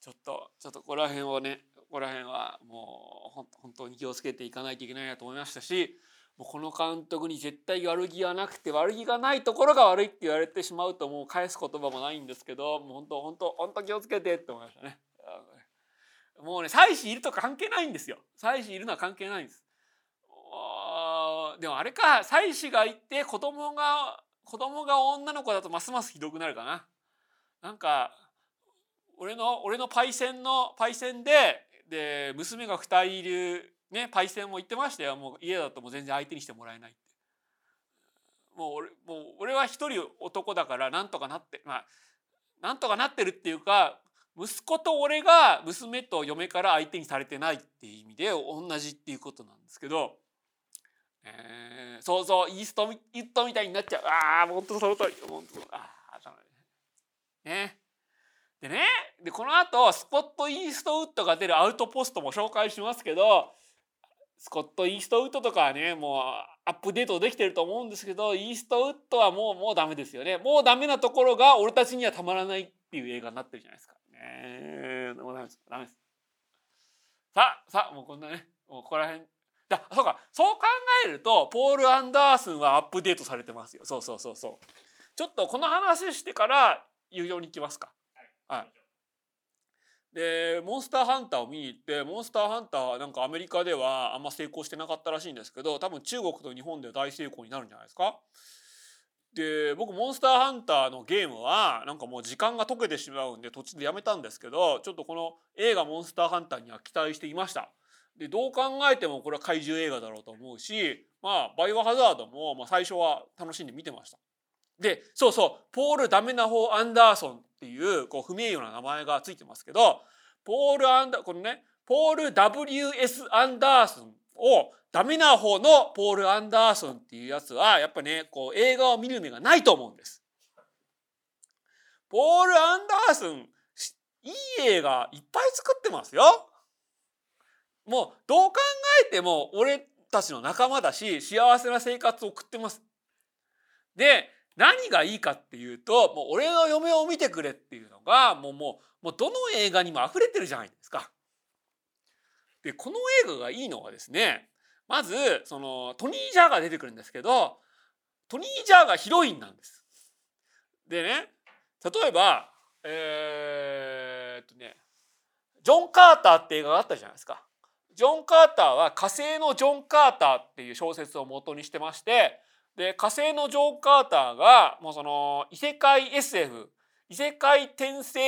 ちょっとちょっとここら辺をねここら辺はもう本当に気をつけていかないといけないなと思いましたしもうこの監督に絶対悪気はなくて悪気がないところが悪いって言われてしまうともう返す言葉もないんですけどもう本当本当本当気をつけてって思いましたね。もうね妻子いるとか関係ないんですよ。妻子いるのは関係ないんです。でもあれか妻子がいて子供が子供が女の子だとますますひどくなるかな。なんか俺の俺のパイセンのパイセンでで娘が2人いる、ね、パイセンも言ってましたよ。もう家だともう全然相手にしてもらえないって。もう俺もう俺は一人男だからなんとかなってまあなんとかなってるっていうか息子と俺が娘と嫁から相手にされてないっていう意味で同じっていうことなんですけど、えー、そうそうイーストイートみたいになっちゃう。ああ本当その通り。本当ああね。でねでこの後スコット・イーストウッドが出るアウトポストも紹介しますけどスコット・イーストウッドとかはねもうアップデートできてると思うんですけどイーストウッドはもうもうダメですよね。もうダメなところが俺たちにはたまらないっていう映画になってるじゃないですか。ねもうダメです。ダメです。さあさあもうこんなねもうここら辺。だそうか。そう考えるとポール・アンダースンはアップデートされてますよ。そうそうそうそう。ちょっとこの話してから有料に行きますか。はい。でモンスターハンターを見に行ってモンスターハンターはなんかアメリカではあんま成功してなかったらしいんですけど多分中国と日本では大成功になるんじゃないですか。で僕モンスターハンターのゲームはなんかもう時間が解けてしまうんで途中でやめたんですけどちょっとこの映画モンスターハンターには期待していました。でどう考えてもこれは怪獣映画だろうと思うしまあバイオハザードもまあ最初は楽しんで見てました。でそうそうポール・ダメナホー・アンダーソンっていうこう不名誉な名前がついてますけどポール・アンダーこのねポール W.S. アンダーソンをダメな方のポール・アンダーソンっていうやつはやっぱねこう映画を見る目がないと思うんです。ポール・アンダーソンいい映画いっぱい作ってますよ。もうどう考えても俺たちの仲間だし幸せな生活を送ってます。で何がいいかっていうともう俺の嫁を見てくれっていうのがもうもうもうどの映画にも溢れてるじゃないですか。でこの映画がいいのはですねまずそのトニー・ジャーが出てくるんですけどトニー・ジャーがヒロインなんです。でね例えばえー、っとねジョン・カーターって映画があったじゃないですか。ジョン・カーターは火星のジョン・カーターっていう小説を元にしてましてで火星のジョン・カーターがもうその異世界 SF 異世界転生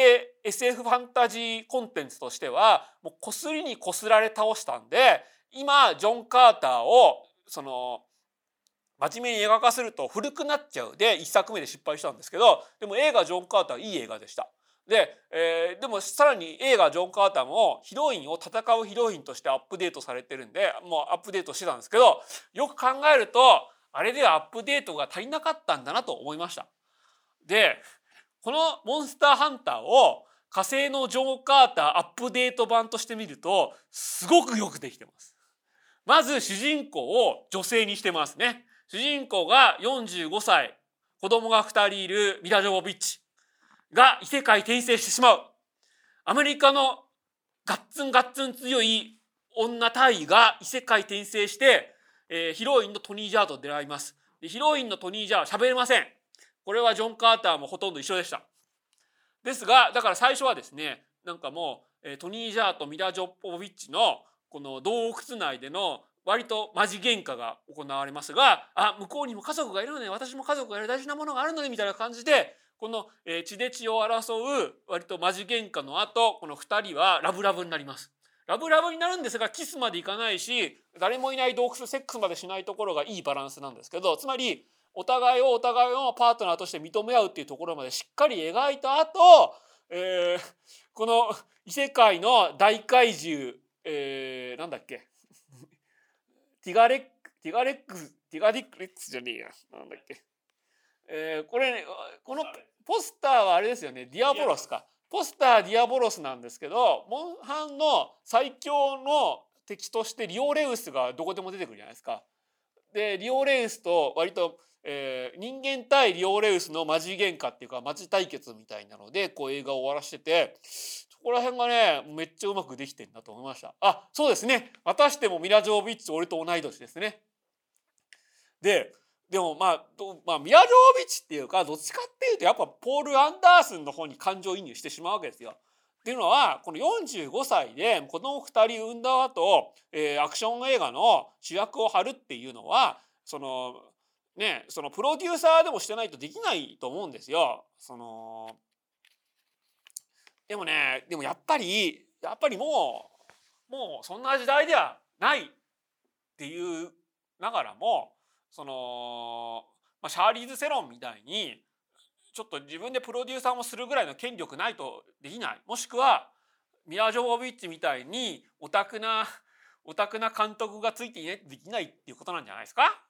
SF ファンタジーコンテンツとしてはもうこすりにこすられ倒したんで今ジョン・カーターをその真面目に映画化すると古くなっちゃうで1作目で失敗したんですけどでも映画ジョン・カーターいい映画でした。で、えー、でもさらに映画ジョン・カーターもヒロインを戦うヒロインとしてアップデートされてるんでもうアップデートしてたんですけどよく考えるとあれではアップデートが足りなかったんだなと思いました。でこのモンスターハンターを火星のジョン・カーターアップデート版としてみるとすごくよくできてます。まず主人公を女性にしてますね。主人公が45歳、子供が2人いるミラ・ジョボビッチが異世界転生してしまう。アメリカのガッツンガッツン強い女隊が異世界転生して、えー、ヒロインのトニー・ジャーと出会います。でヒロインのトニー・ジャーは喋れません。これはジョン・カーターもほとんど一緒でした。ですが、だから最初はですね、なんかもう、えー、トニー・ジャーとミラ・ジョポビッチのこの洞窟内での割とマジ喧嘩が行われますがあ向こうにも家族がいるので私も家族がいる大事なものがあるのでみたいな感じでこの、え血で血を争う割とマジ喧嘩の後この2人はラブラブになります。ラブラブになるんですがキスまでいかないし誰もいない洞窟セックスまでしないところがいいバランスなんですけどつまりお互いをお互いのパートナーとして認め合うっていうところまでしっかり描いた後、えー、この異世界の大怪獣、えー、なんだっけ？ティガレックティガレックスティガディックレックスじゃねえや。なんだっけ？えー、これねこのポスターはあれですよね。ディアボロスかポスターディアボロスなんですけどモンハンの最強の敵としてリオレウスがどこでも出てくるじゃないですか。でリオレウスと割と、えー、人間対リオレウスのマジ喧嘩っていうかマジ対決みたいなのでこう映画を終わらしててそこら辺がねめっちゃうまくできてんだと思いました。あそうですねまたしてもミラ・ジョービッチ俺と同い年ですね。ででもまあ、まあ、ミラ・ジョービッチっていうかどっちかっていうとやっぱポール・アンダースンの方に感情移入してしまうわけですよ。っていうのはこの45歳で子供2人産んだ後、えー、アクション映画の主役を張るっていうのはそのねそのプロデューサーでもしてないとできないと思うんですよ。そのでもねでもやっぱりやっぱりもうもうそんな時代ではないっていうながらもその、まあ、シャーリーズ・セロンみたいにちょっと自分でプロデューサーもするぐらいの権力ないとできないもしくはミラー・ジョボビッチみたいにオタクなオタクな監督がついていないとできないっていうことなんじゃないですか？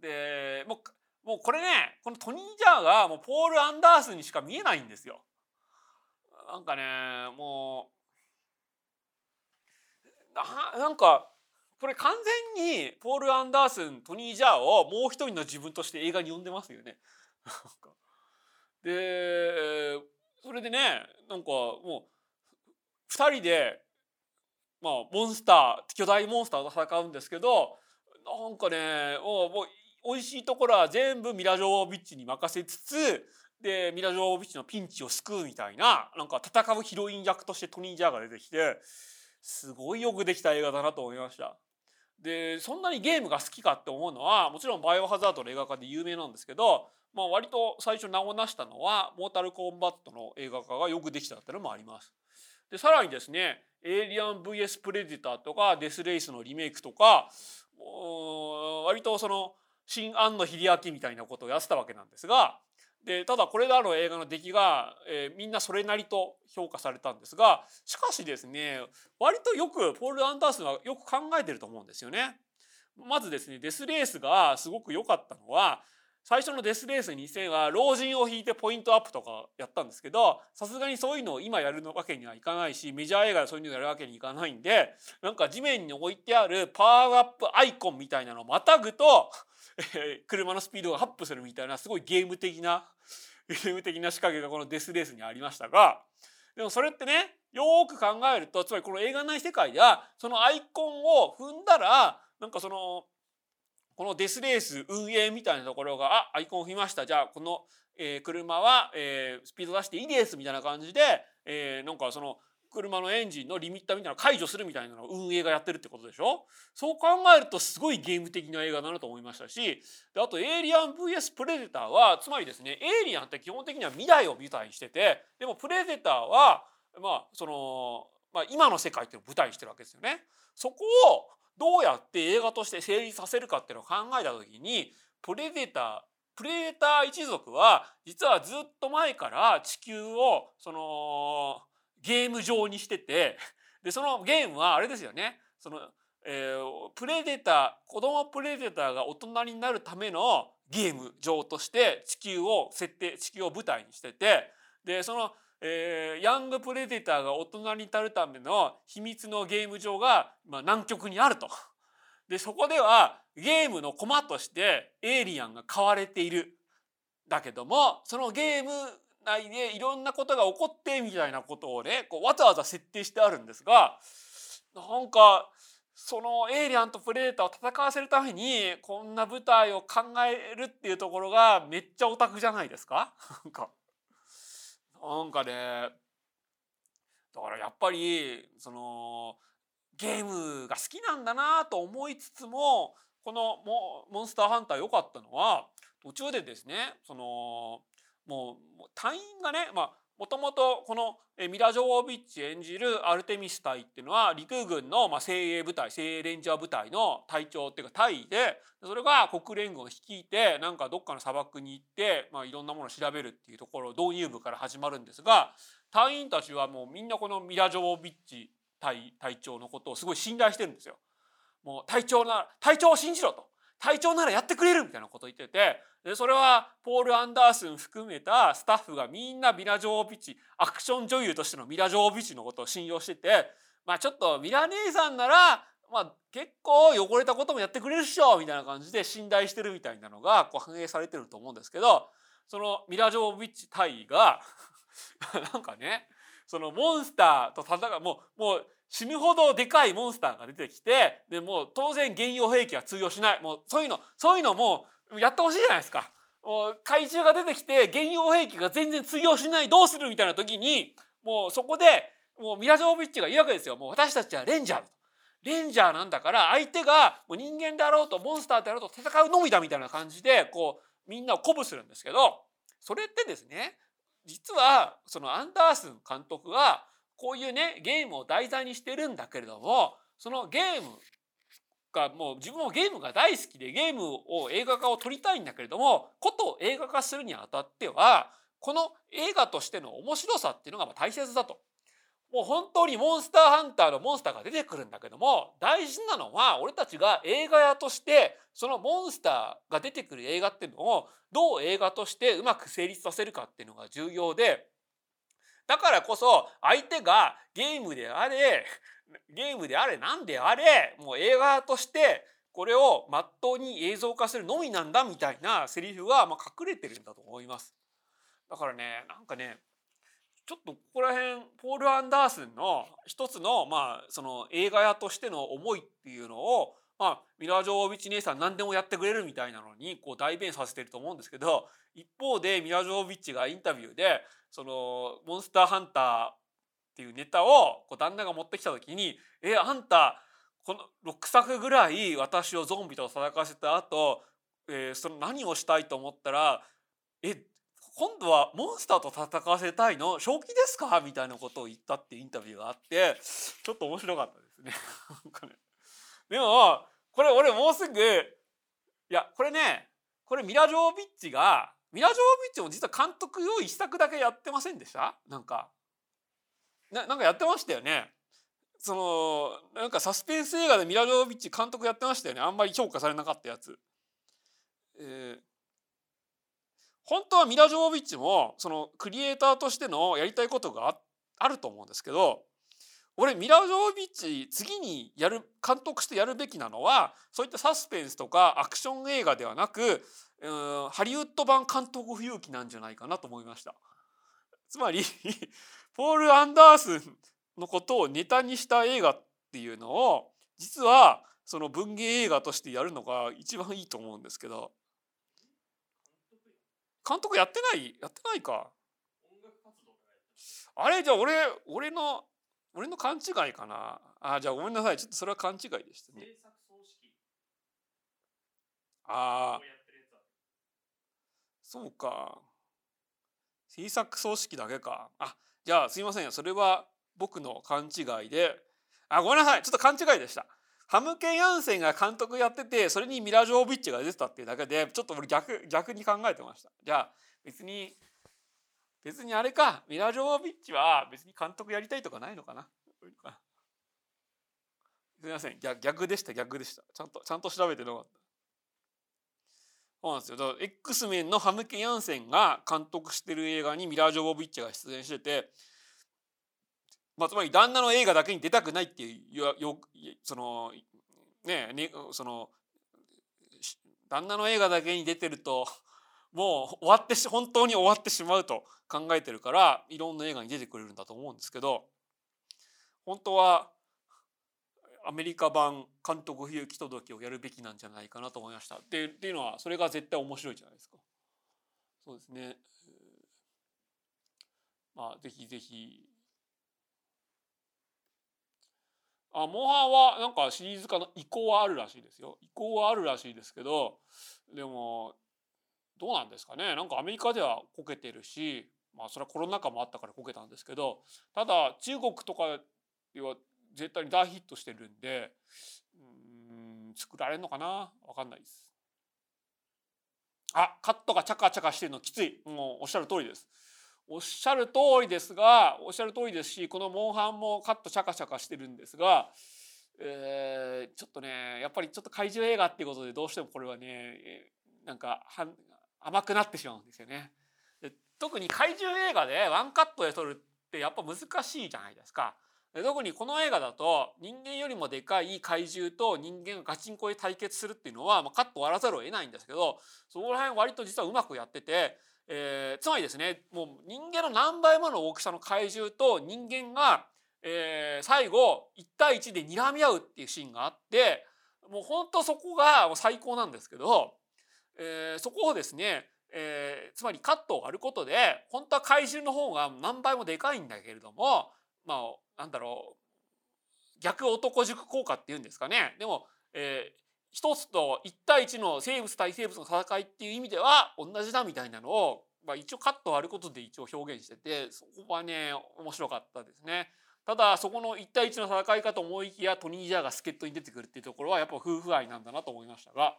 でもうもうこれねこのトニー・ジャーがもうポール・アンダースにしか見えないんですよ。なんかねもうなんかこれ完全にポール・アンダースントニー・ジャーをもう一人の自分として映画に呼んでますよね。でそれでねなんかもう2人でまあモンスター巨大モンスターと戦うんですけどなんかねもうもう美味しいところは全部ミラ・ジョービッチに任せつつでミラ・ジョービッチのピンチを救うみたいななんか戦うヒロイン役としてトニー・ジャーが出てきてすごいよくできた映画だなと思いました。でそんなにゲームが好きかって思うのはもちろん「バイオハザード」の映画化で有名なんですけど、まあ、割と最初名を成したのは「モータルコンバット」の映画化がよくできたっていうのもあります。でさらにですね「エイリアン VS プレデター」とか「デス・レイス」のリメイクとか割とその新庵野秀明みたいなことをやってたわけなんですがでただこれらの映画の出来が、えー、みんなそれなりと評価されたんですがしかしですね割とよくポール・アンダースンはよく考えてると思うんですよね。まずですねデスレースがすごく良かったのは最初のデスレース2000は老人を引いてポイントアップとかやったんですけどさすがにそういうのを今やるわけにはいかないしメジャー映画でそういうのやるわけにいかないんでなんか地面に置いてあるパワーアップアイコンみたいなのをまたぐとえ 車のスピードがアップするみたいなすごいゲーム的な ゲーム的な仕掛けがこのデスレースにありましたがでもそれってねよく考えるとつまりこの映画内世界ではそのアイコンを踏んだらなんかそのこのデスレース運営みたいなところがあアイコンを踏みましたじゃあこの、えー、車は、えー、スピード出していいですみたいな感じで、えー、なんかその車のエンジンのリミッターみたいなの解除するみたいなのを運営がやってるってことでしょ？そう考えるとすごいゲーム的な映画だなと思いましたしであと「エイリアン VS プレデターは」つまりですねエイリアンって基本的には未来を舞台にしててでもプレデターはまあその、まあ、今の世界っていうのを舞台にしてるわけですよね。そこをどうやって映画として成立させるかっていうのを考えた時にプレデタープレデター一族は実はずっと前から地球をそのゲーム上にしててでそのゲームはあれですよね。その、えー、プレデター子供プレデターが大人になるためのゲーム上として地球を設定地球を舞台にしててでその、えー、ヤングプレデターが大人になるための秘密のゲーム上が、まあ、南極にあると。でそこではゲームの駒としてエイリアンが買われている。だけどもそのゲーム内でいろんなことが起こってみたいなことをねこうわざわざ設定してあるんですがなんかそのエイリアンとプレデターを戦わせるためにこんな舞台を考えるっていうところがめっちゃオタクじゃないですか？なんかなんかねだからやっぱりそのゲームが好きなんだなと思いつつもこのモンスターハンター良かったのは途中でですねそのもう隊員がねまあもともとこのミラ・ジョービッチ演じるアルテミス隊っていうのは陸軍の精鋭部隊精鋭レンジャー部隊の隊長っていうか隊員でそれが国連軍を率いてなんかどっかの砂漠に行って、まあ、いろんなものを調べるっていうところ導入部から始まるんですが隊員たちはもうみんなこのミラ・ジョービッチ隊隊長のことをすごい信頼してるんですよ。もう隊長な隊長を信じろと隊長ならやってくれるみたいなこと言っててでそれはポール・アンダースン含めたスタッフがみんなミラ・ジョービッチアクション女優としてのミラ・ジョービッチのことを信用しててまあちょっとミラ姉さんならまあ結構汚れたこともやってくれるっしょみたいな感じで信頼してるみたいなのがこう反映されてると思うんですけどそのミラ・ジョービッチ隊が なんかねそのモンスターと戦うもうもう死ぬほどでかいモンスターが出てきてでもう当然原用兵器は通用しない。もうそういうのそういうのもうやってほしいじゃないですか。もう怪獣が出てきて原用兵器が全然通用しないどうするみたいな時にもうそこでもうミラ・ジョービッチが言うわけですよ。もう私たちはレンジャー。レンジャーなんだから相手がもう人間であろうとモンスターであろうと戦うのみだみたいな感じでこうみんなを鼓舞するんですけどそれってですね実はそのアンダースン監督がこういうねゲームを題材にしてるんだけれどもそのゲームがもう自分もゲームが大好きでゲームを映画化を撮りたいんだけれどもこと映画化するにあたってはこの映画としての面白さっていうのが大切だと。もう本当にモンスターハンターのモンスターが出てくるんだけども大事なのは俺たちが映画屋としてそのモンスターが出てくる映画っていうのをどう映画としてうまく成立させるかっていうのが重要でだからこそ相手がゲームであれゲームであれ何であれもう映画としてこれをまっとうに映像化するのみなんだみたいなセリフがまあ隠れてるんだと思います。だからねなんかねちょっとここら辺ポール・アンダースンの一つのまあその映画屋としての思いっていうのをまあミラー・ジョービッチ姉さん何でもやってくれるみたいなのにこう代弁させてると思うんですけど一方でミラー・ジョービッチがインタビューでそのモンスターハンターっていうネタをこう旦那が持ってきた時に「えあんたこの6作ぐらい私をゾンビと戦わせた後、えー、その何をしたいと思ったらえ今度はモンスターと戦わせたいの？正気ですか？みたいなことを言ったっていうインタビューがあってちょっと面白かったですね。でもこれ俺もうすぐいやこれねこれミラ・ジョービッチがミラ・ジョービッチも実は監督用一作だけやってませんでした？なんか。ななんかやってましたよね。そのなんかサスペンス映画でミラ・ジョービッチ監督やってましたよねあんまり評価されなかったやつ。えー、本当はミラ・ジョービッチもそのクリエイターとしてのやりたいことがあると思うんですけど俺ミラ・ジョービッチ次にやる監督してやるべきなのはそういったサスペンスとかアクション映画ではなくうんハリウッド版監督不勇気なんじゃないかなと思いました。つまりポール・アンダースのことをネタにした映画っていうのを実はその文芸映画としてやるのが一番いいと思うんですけど。監督やってない？やってないか。あれ？じゃあ俺俺の俺の勘違いかな？あじゃあごめんなさい。ちょっとそれは勘違いでしたね。ああそうか。制作葬式だけか。あじゃあすいませんそれは僕の勘違いで。あごめんなさい。ちょっと勘違いでした。ハムケン・ヤンセンが監督やっててそれにミラ・ジョービッチが出てたっていうだけでちょっと俺逆逆に考えてました。じゃあ別に別にあれか。ミラ・ジョービッチは別に監督やりたいとかないのかな。すみません。逆逆でした。逆でした。ちゃんとちゃんと調べてなかった。そうなんですよ。だから X メンのハムケ・ヤンセンが監督してる映画にミラー・ジョービッチが出演しててまあ、つまり旦那の映画だけに出たくないっていうよそのねねその旦那の映画だけに出てるともう終わってし本当に終わってしまうと考えてるからいろんな映画に出てくれるんだと思うんですけど本当はアメリカ版監督不行き届をやるべきなんじゃないかなと思いました。っていうのはそれが絶対面白いじゃないですか。そうですね。まあぜひぜひあモンハンはなんかシリーズ化の意向はあるらしいですよ意向はあるらしいですけどでもどうなんですかねなんかアメリカではこけてるしまあそれはコロナ禍もあったからこけたんですけどただ中国とかでは絶対に大ヒットしてるんでうん作られるのかな？分かんないです。あカットがチャカチャカしてるのきついもうおっしゃる通りです。おっしゃる通りですがおっしゃる通りですしこのモンハンもカットシャカシャカしてるんですが、えー、ちょっとねやっぱりちょっと怪獣映画っていうことでどうしてもこれはねなんかは甘くなってしまうんですよね。で特に怪獣映画でワンカットで撮るってやっぱ難しいじゃないですか。特にこの映画だと人間よりもでかい怪獣と人間がガチンコで対決するっていうのは、まあ、カット割らざるを得ないんですけどそこら辺割と実はうまくやっててえー、つまりですねもう人間の何倍もの大きさの怪獣と人間が、えー、最後1対1で睨み合うっていうシーンがあってもう本当そこが最高なんですけど、えー、そこをですね、えー、つまりカットを割ることで本当は怪獣の方が何倍もでかいんだけれどもまあなんだろう逆男塾効果っていうんですかねでも、えー、一つと一対一の生物対生物の戦いっていう意味では同じだみたいなのを、まあ、一応カット割ることで一応表現しててそこはね面白かったですね。ただそこの一対一の戦いかと思いきやトニー・ジャーが助っ人に出てくるっていうところはやっぱ夫婦愛なんだなと思いましたが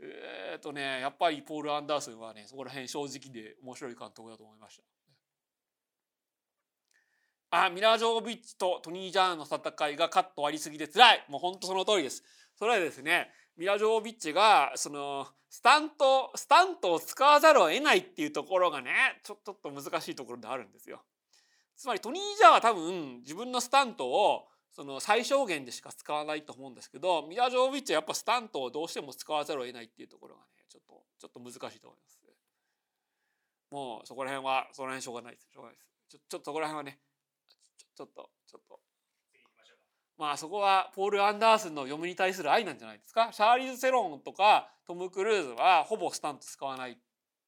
えっ、ー、とねやっぱりポール・アンダーソンはねそこら辺正直で面白い監督だと思いました。あミラー・ジョービッチとトニー・ジャーンの戦いがカット割りすぎて辛いもうほんとその通りです。それはですねミラー・ジョービッチがそのスタントスタントを使わざるを得ないっていうところがねちょちょっと難しいところであるんですよ。つまりトニー・ジャーは多分自分のスタントをその最小限でしか使わないと思うんですけどミラー・ジョービッチはやっぱスタントをどうしても使わざるを得ないっていうところがねちょっとちょっと難しいと思います。もうそこら辺はその辺しょうがないですしょうがないです。ちょちょっとそこら辺はねちょっとちょっとまあそこはポール・アンダースンの読みに対する愛なんじゃないですか？シャーリーズ・セロンとかトム・クルーズはほぼスタント使わない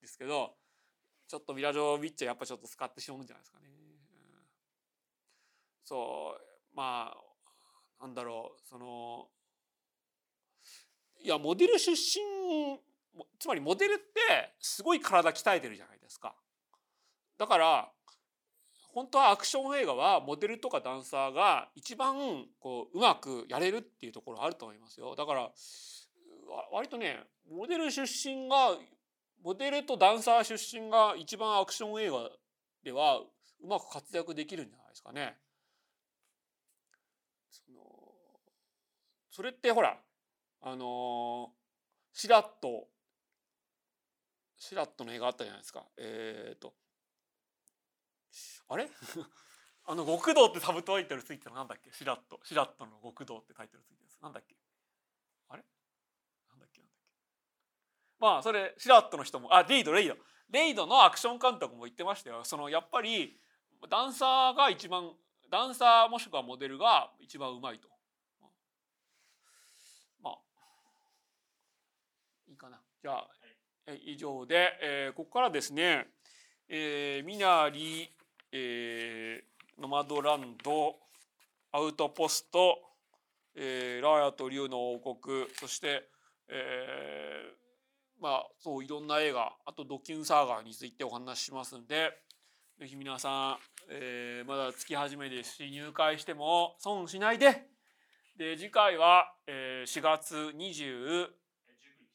ですけどちょっとミラジョービッチはやっぱちょっと使ってしまうんじゃないですかね。そうまあなんだろうそのいやモデル出身つまりモデルってすごい体鍛えてるじゃないですか。だから本当はアクション映画はモデルとかダンサーが一番こううまくやれるっていうところあると思いますよ。だから割とねモデル出身がモデルとダンサー出身が一番アクション映画ではうまく活躍できるんじゃないですかね。そのそれってほらあのシラットシラットの映画あったじゃないですか。えっ、ー、とあれ？あの極道ってサブタイトルついてるのなんだっけ？シラット。シラットの極道ってタイトルついてるなんだっけ？あれ？なんだっけ？なんだっけ？まあそれシラットの人もあレイドレイド。レイドのアクション監督も言ってましたよ。そのやっぱりダンサーが一番ダンサーもしくはモデルが一番うまいと。まあ。いいかな。じゃあ、以上で、えー、ここからですね、えー、ミナリえー、ノマドランドアウトポスト、えー、ラーヤと竜の王国そして、えー、まあそういろんな映画あとドキュンサーガーについてお話ししますんでぜひ皆さん、えー、まだ月始めですし入会しても損しないでで次回は、えー、4月20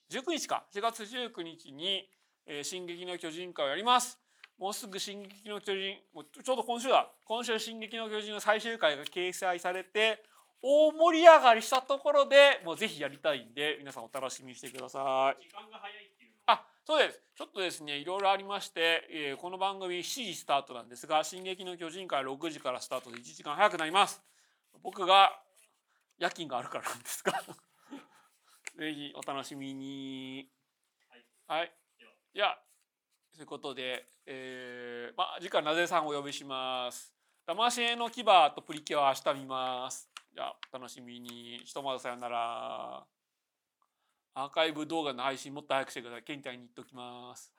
19日か4月19日に「えー、進撃の巨人」会をやります。もうすぐ「進撃の巨人」もうちょうど今週だ。今週「進撃の巨人」の最終回が掲載されて大盛り上がりしたところでもうぜひやりたいんで皆さんお楽しみにしてください。時間が早いっていうあそうです。ちょっとですねいろいろありまして、えー、この番組7時スタートなんですが「進撃の巨人」から6時からスタートで1時間早くなります。僕が夜勤があるからなんですが。ぜひお楽しみに。はい、はい、ではということで、えー、まあ次回なぜさんお呼びします。魂の牙とプリキュア明日見ます。じゃあ楽しみに。ひとまずさよなら。アーカイブ動画の配信もっと早くしてください。ケンちゃんに言っときます。